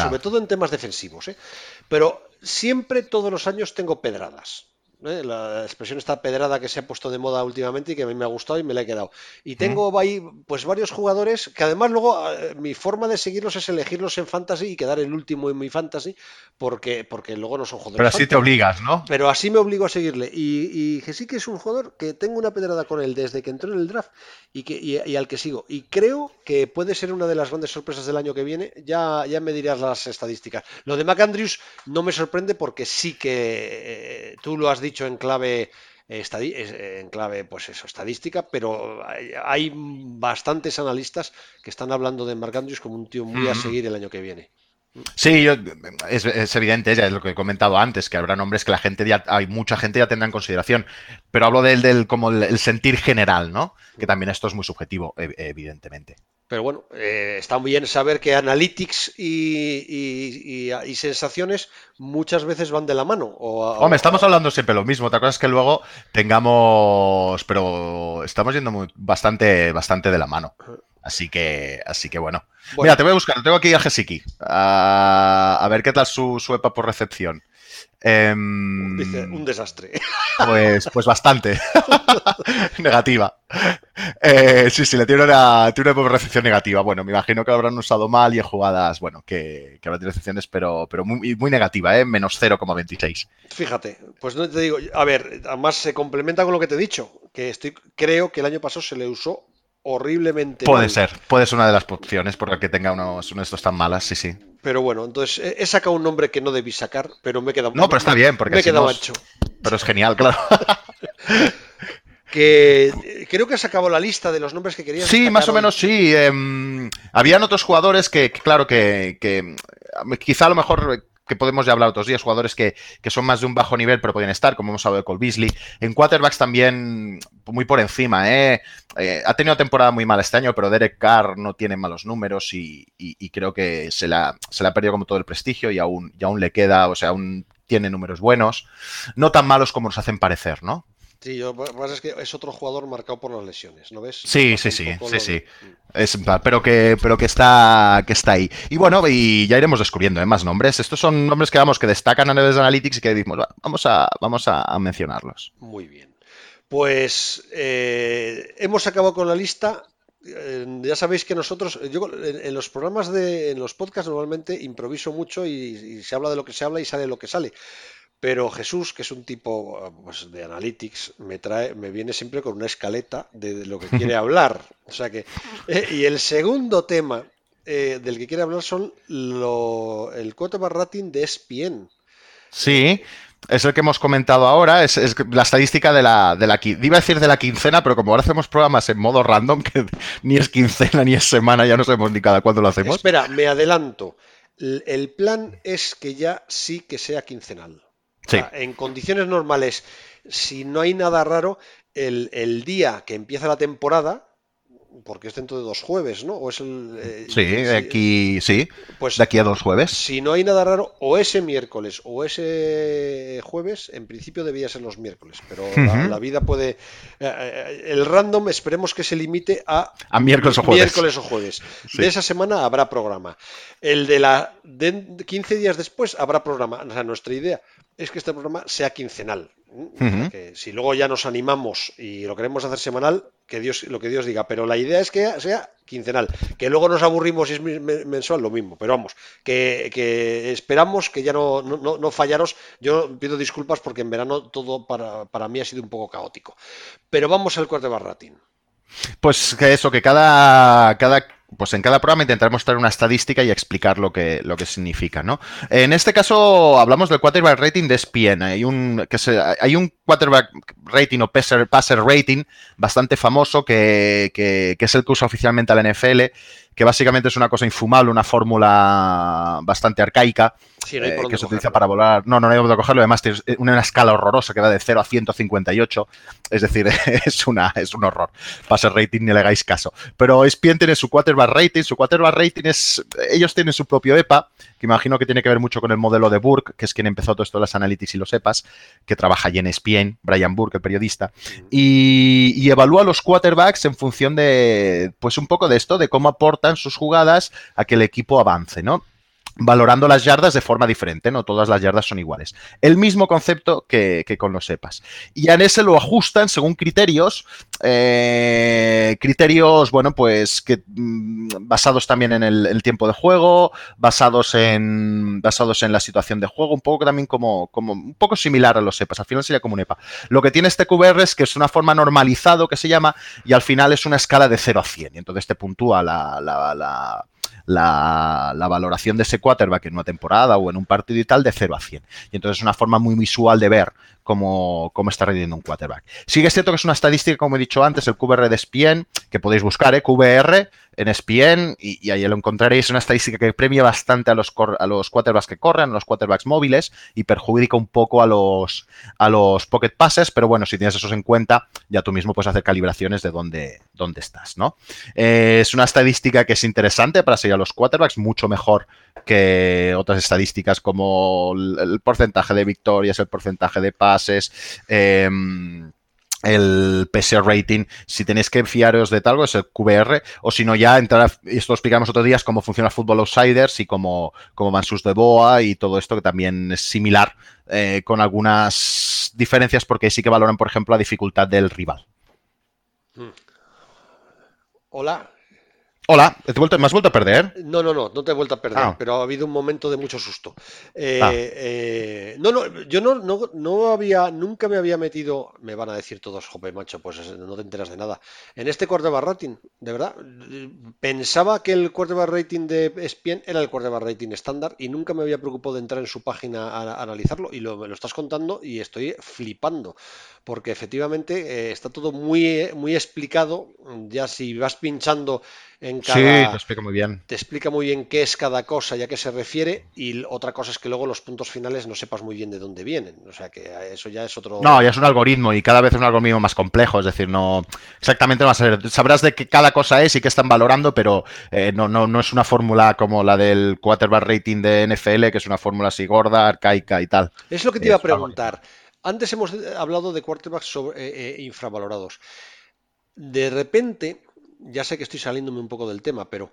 [SPEAKER 2] Sobre todo en temas defensivos. ¿eh? Pero siempre, todos los años, tengo pedradas. ¿Eh? La expresión está pedrada que se ha puesto de moda últimamente y que a mí me ha gustado y me la he quedado. Y tengo ahí pues varios jugadores que además luego mi forma de seguirlos es elegirlos en fantasy y quedar el último en mi fantasy porque, porque luego no son jugadores.
[SPEAKER 3] Pero así te obligas, ¿no?
[SPEAKER 2] Pero así me obligo a seguirle. Y, que sí que es un jugador que tengo una pedrada con él desde que entró en el draft y, que, y, al que sigo. Y creo que puede ser una de las grandes sorpresas del año que viene. Ya, ya me dirás las estadísticas. Lo de McAndrews no me sorprende porque sí que eh, tú lo has dicho en clave en clave, pues eso, estadística, pero hay bastantes analistas que están hablando de Marc Andrews como un tío muy a seguir el año que viene.
[SPEAKER 3] Sí, es, evidente, ya es lo que he comentado antes, que habrá nombres que la gente ya, hay mucha gente ya tendrá en consideración, pero hablo del, del como el, sentir general, ¿no? Que también esto es muy subjetivo, evidentemente.
[SPEAKER 2] Pero bueno, eh, está muy bien saber que analytics y, sensaciones muchas veces van de la mano. O,
[SPEAKER 3] Hombre, estamos hablando siempre lo mismo. Otra cosa es que luego tengamos, pero estamos yendo bastante, bastante de la mano. Así que, así que bueno. Mira, te voy a buscar. Tengo aquí a Jesiki. A, ver qué tal su, su EPA por recepción.
[SPEAKER 2] Em, Dice, un desastre.
[SPEAKER 3] Pues, pues bastante. negativa. Eh, sí, sí, le tiene una, tiene una recepción negativa. Bueno, me imagino que lo habrán usado mal y en jugadas, bueno, que, que habrá recepciones, pero, pero muy, muy negativa, ¿eh? Menos 0,26.
[SPEAKER 2] Fíjate, pues no te digo, a ver, además se complementa con lo que te he dicho, que estoy, creo que el año pasado se le usó horriblemente.
[SPEAKER 3] Puede ser, puede ser una de las opciones por la que tenga unos, unos estos tan malas, sí, sí.
[SPEAKER 2] Pero bueno, entonces he sacado un nombre que no debí sacar, pero me he quedado.
[SPEAKER 3] No, pero está bien, porque
[SPEAKER 2] me he quedado ancho.
[SPEAKER 3] Pero es genial, claro.
[SPEAKER 2] que creo que has sacado la lista de los nombres que querías.
[SPEAKER 3] Sí, más o menos sí. Em, habían otros jugadores que, claro, que, que, quizá a lo mejor que podemos ya hablar otros días, jugadores que, son más de un bajo nivel, pero pueden estar, como hemos hablado de Cole Beasley. En quarterbacks también muy por encima, ¿eh? ¿eh? ha tenido temporada muy mala este año, pero Derek Carr no tiene malos números y, creo que se la, se ha perdido como todo el prestigio y aún, y aún le queda, o sea, aún tiene números buenos, no tan malos como nos hacen parecer, ¿no?
[SPEAKER 2] Sí, yo, pasa es que es otro jugador marcado por las lesiones, ¿no ves?
[SPEAKER 3] Sí, sí, sí, sí, sí. Es, pero que, pero que está, que está ahí. Y bueno, y ya iremos descubriendo ¿eh? más nombres. Estos son nombres que vamos, que destacan a niveles de analytics y que decimos, vamos a, vamos a, mencionarlos.
[SPEAKER 2] Muy bien. Pues eh, hemos acabado con la lista. Eh, ya sabéis que nosotros, yo en, los programas de, en los podcasts normalmente improviso mucho y, y se habla de lo que se habla y sale lo que sale. Pero Jesús, que es un tipo pues, de analytics, me trae, me viene siempre con una escaleta de, lo que quiere hablar. O sea que, eh, y el segundo tema eh, del que quiere hablar son lo, el quarterback rating de ESPN.
[SPEAKER 3] Sí, es el que hemos comentado ahora, es, la estadística de la, de la iba a decir de la quincena, pero como ahora hacemos programas en modo random, que ni es quincena ni es semana, ya no sabemos ni cada cuándo lo hacemos.
[SPEAKER 2] Espera, me adelanto. El plan es que ya sí que sea quincenal en condiciones normales, si no hay nada raro, el, el, día que empieza la temporada, porque es dentro de dos jueves, ¿no? O es el,
[SPEAKER 3] eh, sí, de aquí, sí, pues, de aquí a dos jueves.
[SPEAKER 2] Si no hay nada raro, o ese miércoles o ese jueves, en principio debía ser los miércoles, pero la, vida puede... Eh, eh, el random esperemos que se limite a,
[SPEAKER 3] a miércoles o jueves.
[SPEAKER 2] Miércoles o jueves. De esa semana habrá programa. El de la de 15 días después habrá programa. O sea, nuestra idea es que este programa sea quincenal. que si luego ya nos animamos y lo queremos hacer semanal, que Dios, lo que Dios diga. Pero la idea es que sea quincenal. Que luego nos aburrimos y es mensual, lo mismo. Pero vamos, que, esperamos que ya no, no, fallaros. Yo pido disculpas porque en verano todo para, mí ha sido un poco caótico. Pero vamos al cuarto rating.
[SPEAKER 3] Pues que eso, que cada, cada pues en cada programa intentaremos traer una estadística y explicar lo que, lo que significa, ¿no? En este caso hablamos del quarterback rating de ESPN. Hay un, que hay un quarterback rating o passer, rating bastante famoso que, que, es el que usa oficialmente la NFL, que básicamente es una cosa infumable, una fórmula bastante arcaica, eh, que se utiliza para volar. No, no, no hay dónde cogerlo. Además, tiene una escala horrorosa que va de 0 a 158. Es decir, es, una, es un horror. Passer rating, ni le hagáis caso. Pero ESPN tiene su quarterback rating. Su quarterback rating es. Ellos tienen su propio EPA, que imagino que tiene que ver mucho con el modelo de Burke, que es quien empezó todo esto de las analytics y los EPAs, que trabaja allí en ESPN, Brian Burke, el periodista. Y, y evalúa los quarterbacks en función de. Pues un poco de esto, de cómo aportan sus jugadas a que el equipo avance, ¿no? valorando las yardas de forma diferente, no todas las yardas son iguales. El mismo concepto que, con los sepas. Y en ese lo ajustan según criterios, eh, criterios, bueno, pues mm, basados también en el, tiempo de juego, basados en, basados en la situación de juego, un poco también como, como un poco similar a los sepas. Al final sería como un EPA. Lo que tiene este QBR es que es una forma normalizado que se llama y al final es una escala de 0 a 100. Y entonces te puntúa la, la la, valoración de ese quarterback en una temporada o en un partido y tal de 0 a 100. Y entonces es una forma muy visual de ver cómo, cómo está rindiendo un quarterback. Sí es cierto que es una estadística, como he dicho antes, el QBR de ESPN, que podéis buscar, ¿eh? QBR en ESPN, y, ahí lo encontraréis, una estadística que premia bastante a los, a los quarterbacks que corren, a los quarterbacks móviles, y perjudica un poco a los, a los pocket passes, pero bueno, si tienes esos en cuenta, ya tú mismo puedes hacer calibraciones de dónde, dónde estás, ¿no? Eh, es una estadística que es interesante para seguir a los quarterbacks, mucho mejor que otras estadísticas como el, porcentaje de victorias, el porcentaje de pases, em, el PCR rating, si tenéis que fiaros de tal, es el QBR, o si no ya entrar, esto lo explicamos otros días, cómo funciona Football Outsiders y cómo, cómo van sus de BOA y todo esto que también es similar, eh, con algunas diferencias porque sí que valoran, por ejemplo, la dificultad del rival.
[SPEAKER 2] Hmm. Hola,
[SPEAKER 3] Hola, ¿me has vuelto a perder?
[SPEAKER 2] No, no, no, no te he vuelto a perder, ah. pero ha habido un momento de mucho susto. Eh, ah. eh, no, no, yo no, no, había, nunca me había metido, me van a decir todos, jope, macho, pues no te enteras de nada. En este quarterback rating, de verdad, pensaba que el quarterback rating de ESPN era el quarterback rating estándar y nunca me había preocupado de entrar en su página a, analizarlo y lo, me lo estás contando y estoy flipando porque efectivamente eh, está todo muy, muy explicado. Ya si vas pinchando en cada.
[SPEAKER 3] Sí, te explica muy bien.
[SPEAKER 2] Te explica muy bien qué es cada cosa y a qué se refiere. Y otra cosa es que luego los puntos finales no sepas muy bien de dónde vienen. O sea que eso ya es otro.
[SPEAKER 3] No, ya es un algoritmo y cada vez es un algoritmo más complejo. Es decir, no. Exactamente no a ser. Sabrás de qué cada cosa es y qué están valorando, pero eh, no, no, no es una fórmula como la del quarterback rating de NFL, que es una fórmula así gorda, arcaica y tal.
[SPEAKER 2] Es lo que te iba a preguntar. Antes hemos hablado de quarterbacks eh, eh, infravalorados. De repente, ya sé que estoy saliéndome un poco del tema, pero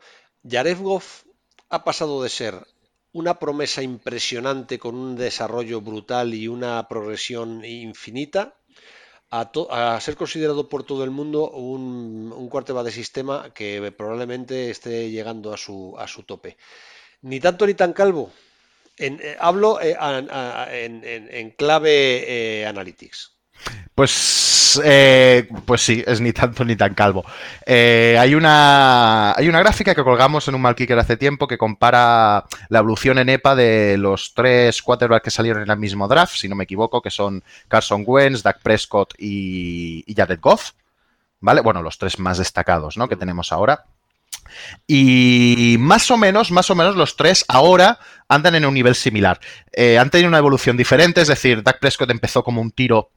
[SPEAKER 2] Jared Goff ha pasado de ser una promesa impresionante con un desarrollo brutal y una progresión infinita a, ser considerado por todo el mundo un, un de sistema que probablemente esté llegando a su, a su tope. Ni tanto ni tan calvo. Eh, hablo eh, en, clave eh, analytics.
[SPEAKER 3] Pues, pues sí, es ni tanto ni tan calvo. hay, una, hay una gráfica que colgamos en un Malkicker hace tiempo que compara la evolución en EPA de los tres quarterbacks que salieron en el mismo draft, si no me equivoco, que son Carson Wentz, Dak Prescott y, y Jared Goff. ¿Vale? Bueno, los tres más destacados ¿no? que tenemos ahora. Y más o menos, más o menos los tres ahora andan en un nivel similar. Eh, han tenido una evolución diferente, es decir, Dak Prescott empezó como un tiro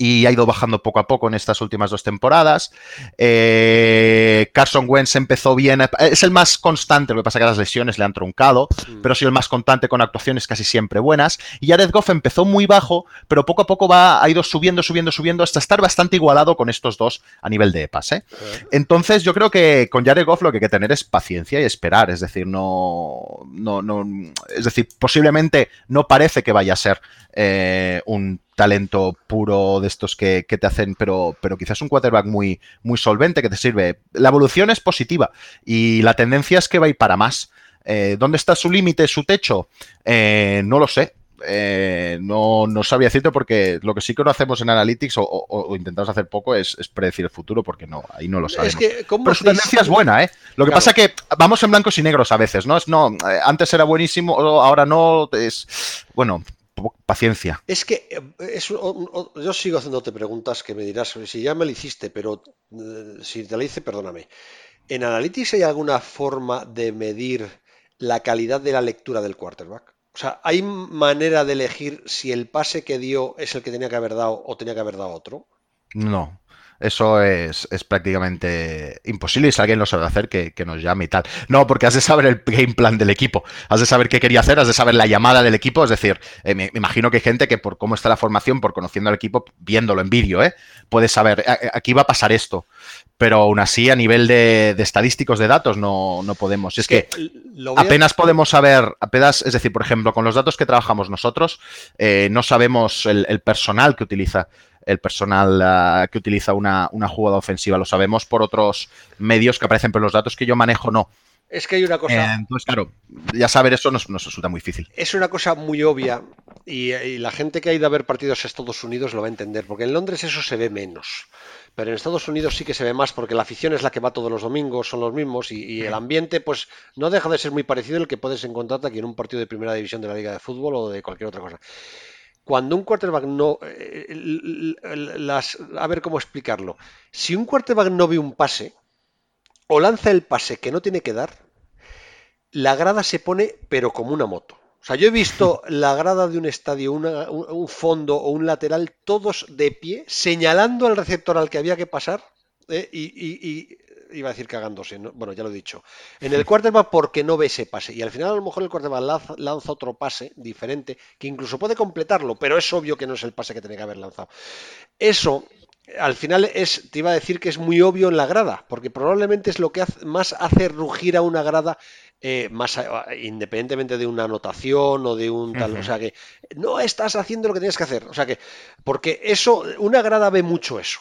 [SPEAKER 3] y ha ido bajando poco a poco en estas últimas dos temporadas. Eh, Carson Wentz empezó bien, es el más constante, lo que pasa es que las lesiones le han truncado, mm. pero ha sido el más constante con actuaciones casi siempre buenas. Y Jared Goff empezó muy bajo, pero poco a poco va, ha ido subiendo, subiendo, subiendo hasta estar bastante igualado con estos dos a nivel de EPAS. ¿eh? Entonces yo creo que con Jared Goff lo que hay que tener es paciencia y esperar, es decir, no, no, no es decir, posiblemente no parece que vaya a ser eh, un talento puro de estos que, te hacen, pero, pero quizás un quarterback muy, muy solvente que te sirve. La evolución es positiva y la tendencia es que va a ir para más. Eh, ¿Dónde está su límite, su techo? Eh, no lo sé. eh, no, no sabía decirte porque lo que sí que no hacemos en Analytics o, intentamos hacer poco es, predecir el futuro porque no, ahí no lo sabemos. Pero su tendencia es buena, ¿eh? Lo que pasa es que vamos en blancos y negros a veces, ¿no? Es no, antes era buenísimo, ahora no, es bueno, paciencia.
[SPEAKER 2] Es que es, yo sigo haciéndote preguntas que me dirás si ya me lo hiciste, pero si te la hice, perdóname. ¿En Analytics hay alguna forma de medir la calidad de la lectura del quarterback? O sea, ¿hay manera de elegir si el pase que dio es el que tenía que haber dado o tenía que haber dado otro?
[SPEAKER 3] No. Eso es, prácticamente imposible y si alguien lo sabe hacer, que, nos llame y tal. No, porque has de saber el game plan del equipo, has de saber qué quería hacer, has de saber la llamada del equipo. Es decir, eh, me, imagino que hay gente que por cómo está la formación, por conociendo al equipo, viéndolo en vídeo, ¿eh? puede saber, aquí va a pasar esto. Pero aún así, a nivel de, estadísticos de datos, no, podemos. Es que, apenas podemos saber, apenas, es decir, por ejemplo, con los datos que trabajamos nosotros, eh, no sabemos el personal que utiliza el personal ah, que utiliza una, jugada ofensiva. Lo sabemos por otros medios que aparecen, pero los datos que yo manejo no.
[SPEAKER 2] Es que hay una cosa.
[SPEAKER 3] Eh, entonces, claro, ya saber eso nos, resulta muy difícil.
[SPEAKER 2] Es una cosa muy obvia y, la gente que ha ido a ver partidos a Estados Unidos lo va a entender, porque en Londres eso se ve menos. Pero en Estados Unidos sí que se ve más porque la afición es la que va todos los domingos, son los mismos y, el ambiente pues no deja de ser muy parecido al que puedes encontrarte aquí en un partido de primera división de la Liga de Fútbol o de cualquier otra cosa cuando un quarterback no... Eh, las, a ver cómo explicarlo. Si un quarterback no ve un pase o lanza el pase que no tiene que dar, la grada se pone pero como una moto. O sea, yo he visto la grada de un estadio, un, fondo o un lateral, todos de pie, señalando al receptor al que había que pasar eh, y, iba a decir cagándose, bueno, ya lo he dicho. En el quarterback porque no ve ese pase. Y al final a lo mejor el quarterback lanza, otro pase diferente, que incluso puede completarlo, pero es obvio que no es el pase que tiene que haber lanzado. Eso al final es, te iba a decir que es muy obvio en la grada, porque probablemente es lo que más hace rugir a una grada, eh, más independientemente de una anotación o de un tal, o sea que no estás haciendo lo que tienes que hacer, o sea que, porque eso, una grada ve mucho eso.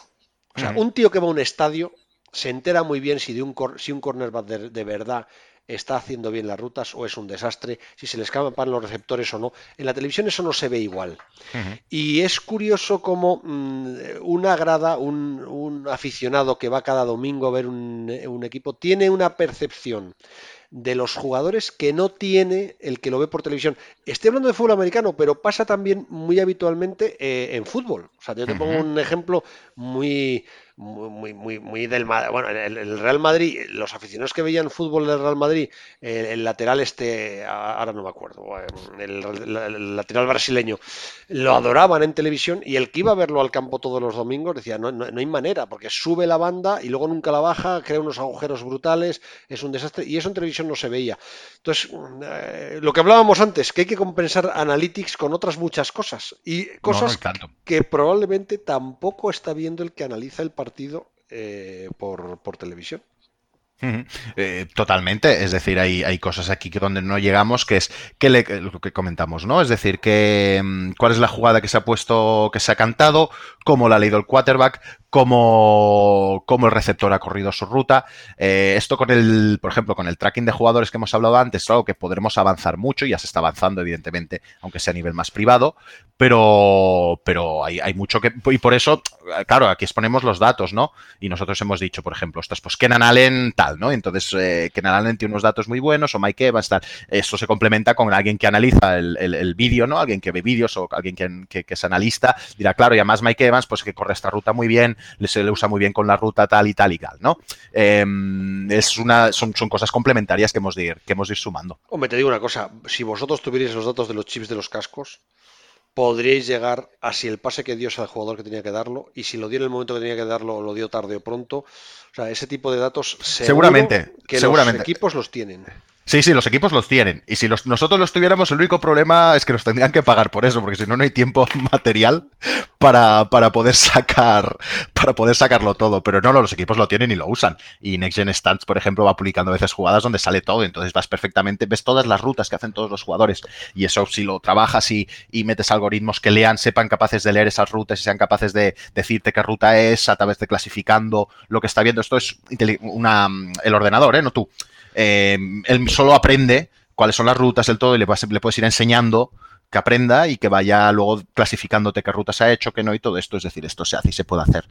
[SPEAKER 2] O sea, un tío que va a un estadio se entera muy bien si, de un, si un cornerback de, verdad está haciendo bien las rutas o es un desastre, si se le escapan los receptores o no. En la televisión eso no se ve igual. Y es curioso como mm, una grada, un, aficionado que va cada domingo a ver un, un equipo, tiene una percepción de los jugadores que no tiene el que lo ve por televisión. Estoy hablando de fútbol americano, pero pasa también muy habitualmente eh, en fútbol. O sea, yo te pongo un ejemplo muy, muy, muy, muy del bueno, el, Real Madrid, los aficionados que veían fútbol del Real Madrid, el, lateral este, ahora no me acuerdo, el, lateral brasileño, lo adoraban en televisión y el que iba a verlo al campo todos los domingos decía, no, no, hay manera, porque sube la banda y luego nunca la baja, crea unos agujeros brutales, es un desastre y eso en televisión no se veía. Entonces, eh, lo que hablábamos antes, que hay que compensar Analytics con otras muchas cosas y cosas que probablemente tampoco está viendo el que analiza el partido partido eh, por, televisión.
[SPEAKER 3] Eh, totalmente, es decir, hay, hay, cosas aquí que donde no llegamos, que es que lo que comentamos, ¿no? Es decir, que mm, cuál es la jugada que se ha puesto, que se ha cantado, cómo la ha leído el quarterback, cómo, el receptor ha corrido su ruta. Eh, esto con el, por ejemplo, con el tracking de jugadores que hemos hablado antes, algo que podremos avanzar mucho, ya se está avanzando, evidentemente, aunque sea a nivel más privado, pero, pero hay, mucho que. Y por eso, claro, aquí exponemos los datos, ¿no? Y nosotros hemos dicho, por ejemplo, estás, pues Kenan Allen tal, ¿no? Entonces, eh, Kenan Allen tiene unos datos muy buenos, o Mike Evans tal. Esto se complementa con alguien que analiza el, vídeo, ¿no? Alguien que ve vídeos o alguien que, que, es analista, dirá, claro, y además Mike Evans, pues que corre esta ruta muy bien, se le usa muy bien con la ruta tal y tal y tal, ¿no? Em, es una, son, son cosas complementarias que hemos, de ir, que hemos de ir sumando.
[SPEAKER 2] Hombre, te digo una cosa, si vosotros tuvierais los datos de los chips de los cascos, podríais llegar a si el pase que dio es al jugador que tenía que darlo y si lo dio en el momento que tenía que darlo lo dio tarde o pronto. O sea, ese tipo de datos
[SPEAKER 3] seguramente
[SPEAKER 2] que
[SPEAKER 3] seguramente.
[SPEAKER 2] los equipos los tienen.
[SPEAKER 3] Sí, sí, los equipos los tienen. Y si nosotros los tuviéramos, el único problema es que nos tendrían que pagar por eso, porque si no, no hay tiempo material para, para, poder sacar, para poder sacarlo todo. Pero no, los equipos lo tienen y lo usan. Y Next Gen Stats, por ejemplo, va publicando a veces jugadas donde sale todo. Entonces vas perfectamente, ves todas las rutas que hacen todos los jugadores. Y eso, si lo trabajas y, y metes algoritmos que lean, sepan capaces de leer esas rutas y sean capaces de decirte qué ruta es a través de clasificando lo que está viendo. Esto es una, el ordenador, ¿eh? No tú. Eh, él solo aprende cuáles son las rutas, del todo, y le, le puedes ir enseñando que aprenda y que vaya luego clasificándote qué rutas ha hecho, qué no y todo esto. Es decir, esto se hace y se puede hacer.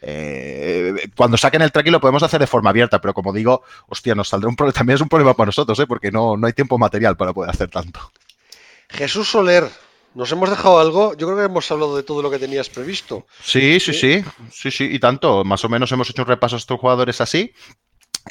[SPEAKER 3] Eh, cuando saquen el tracking lo podemos hacer de forma abierta, pero como digo, hostia, nos saldrá un problema. También es un problema para nosotros, ¿eh? porque no, no hay tiempo material para poder hacer tanto.
[SPEAKER 2] Jesús Soler, ¿nos hemos dejado algo? Yo creo que hemos hablado de todo lo que tenías previsto.
[SPEAKER 3] Sí, sí, sí, sí, sí, y tanto. Más o menos hemos hecho un repaso a estos jugadores así.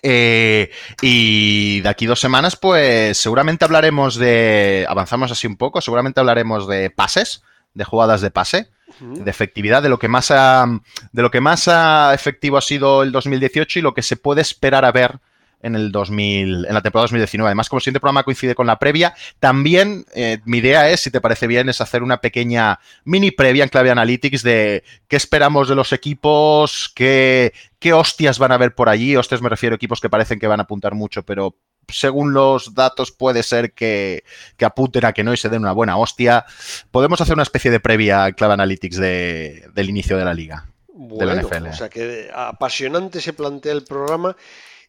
[SPEAKER 3] Eh, y de aquí dos semanas, pues seguramente hablaremos de. Avanzamos así un poco, seguramente hablaremos de pases, de jugadas de pase, de efectividad, de lo que más ha, de lo que más ha efectivo ha sido el 2018 y lo que se puede esperar a ver en el 2000, en la temporada 2019. Además, como siguiente programa coincide con la previa, también eh, mi idea es, si te parece bien, es hacer una pequeña mini previa en clave analytics de qué esperamos de los equipos, qué, qué hostias van a haber por allí. Hostias me refiero a equipos que parecen que van a apuntar mucho, pero según los datos puede ser que, que, apunten a que no y se den una buena hostia. Podemos hacer una especie de previa en clave analytics de, del inicio de la liga. de la NFL.
[SPEAKER 2] O sea que apasionante se plantea el programa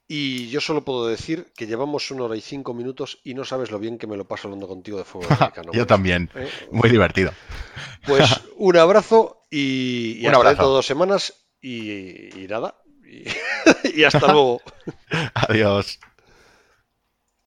[SPEAKER 2] y yo solo puedo decir que llevamos una hora y cinco minutos y no sabes lo bien que me lo paso hablando contigo de fútbol americano.
[SPEAKER 3] yo también. ¿Eh? Muy divertido.
[SPEAKER 2] Pues un abrazo y, y un hasta abrazo. dentro de dos semanas y, y nada. y, y hasta luego.
[SPEAKER 3] Adiós.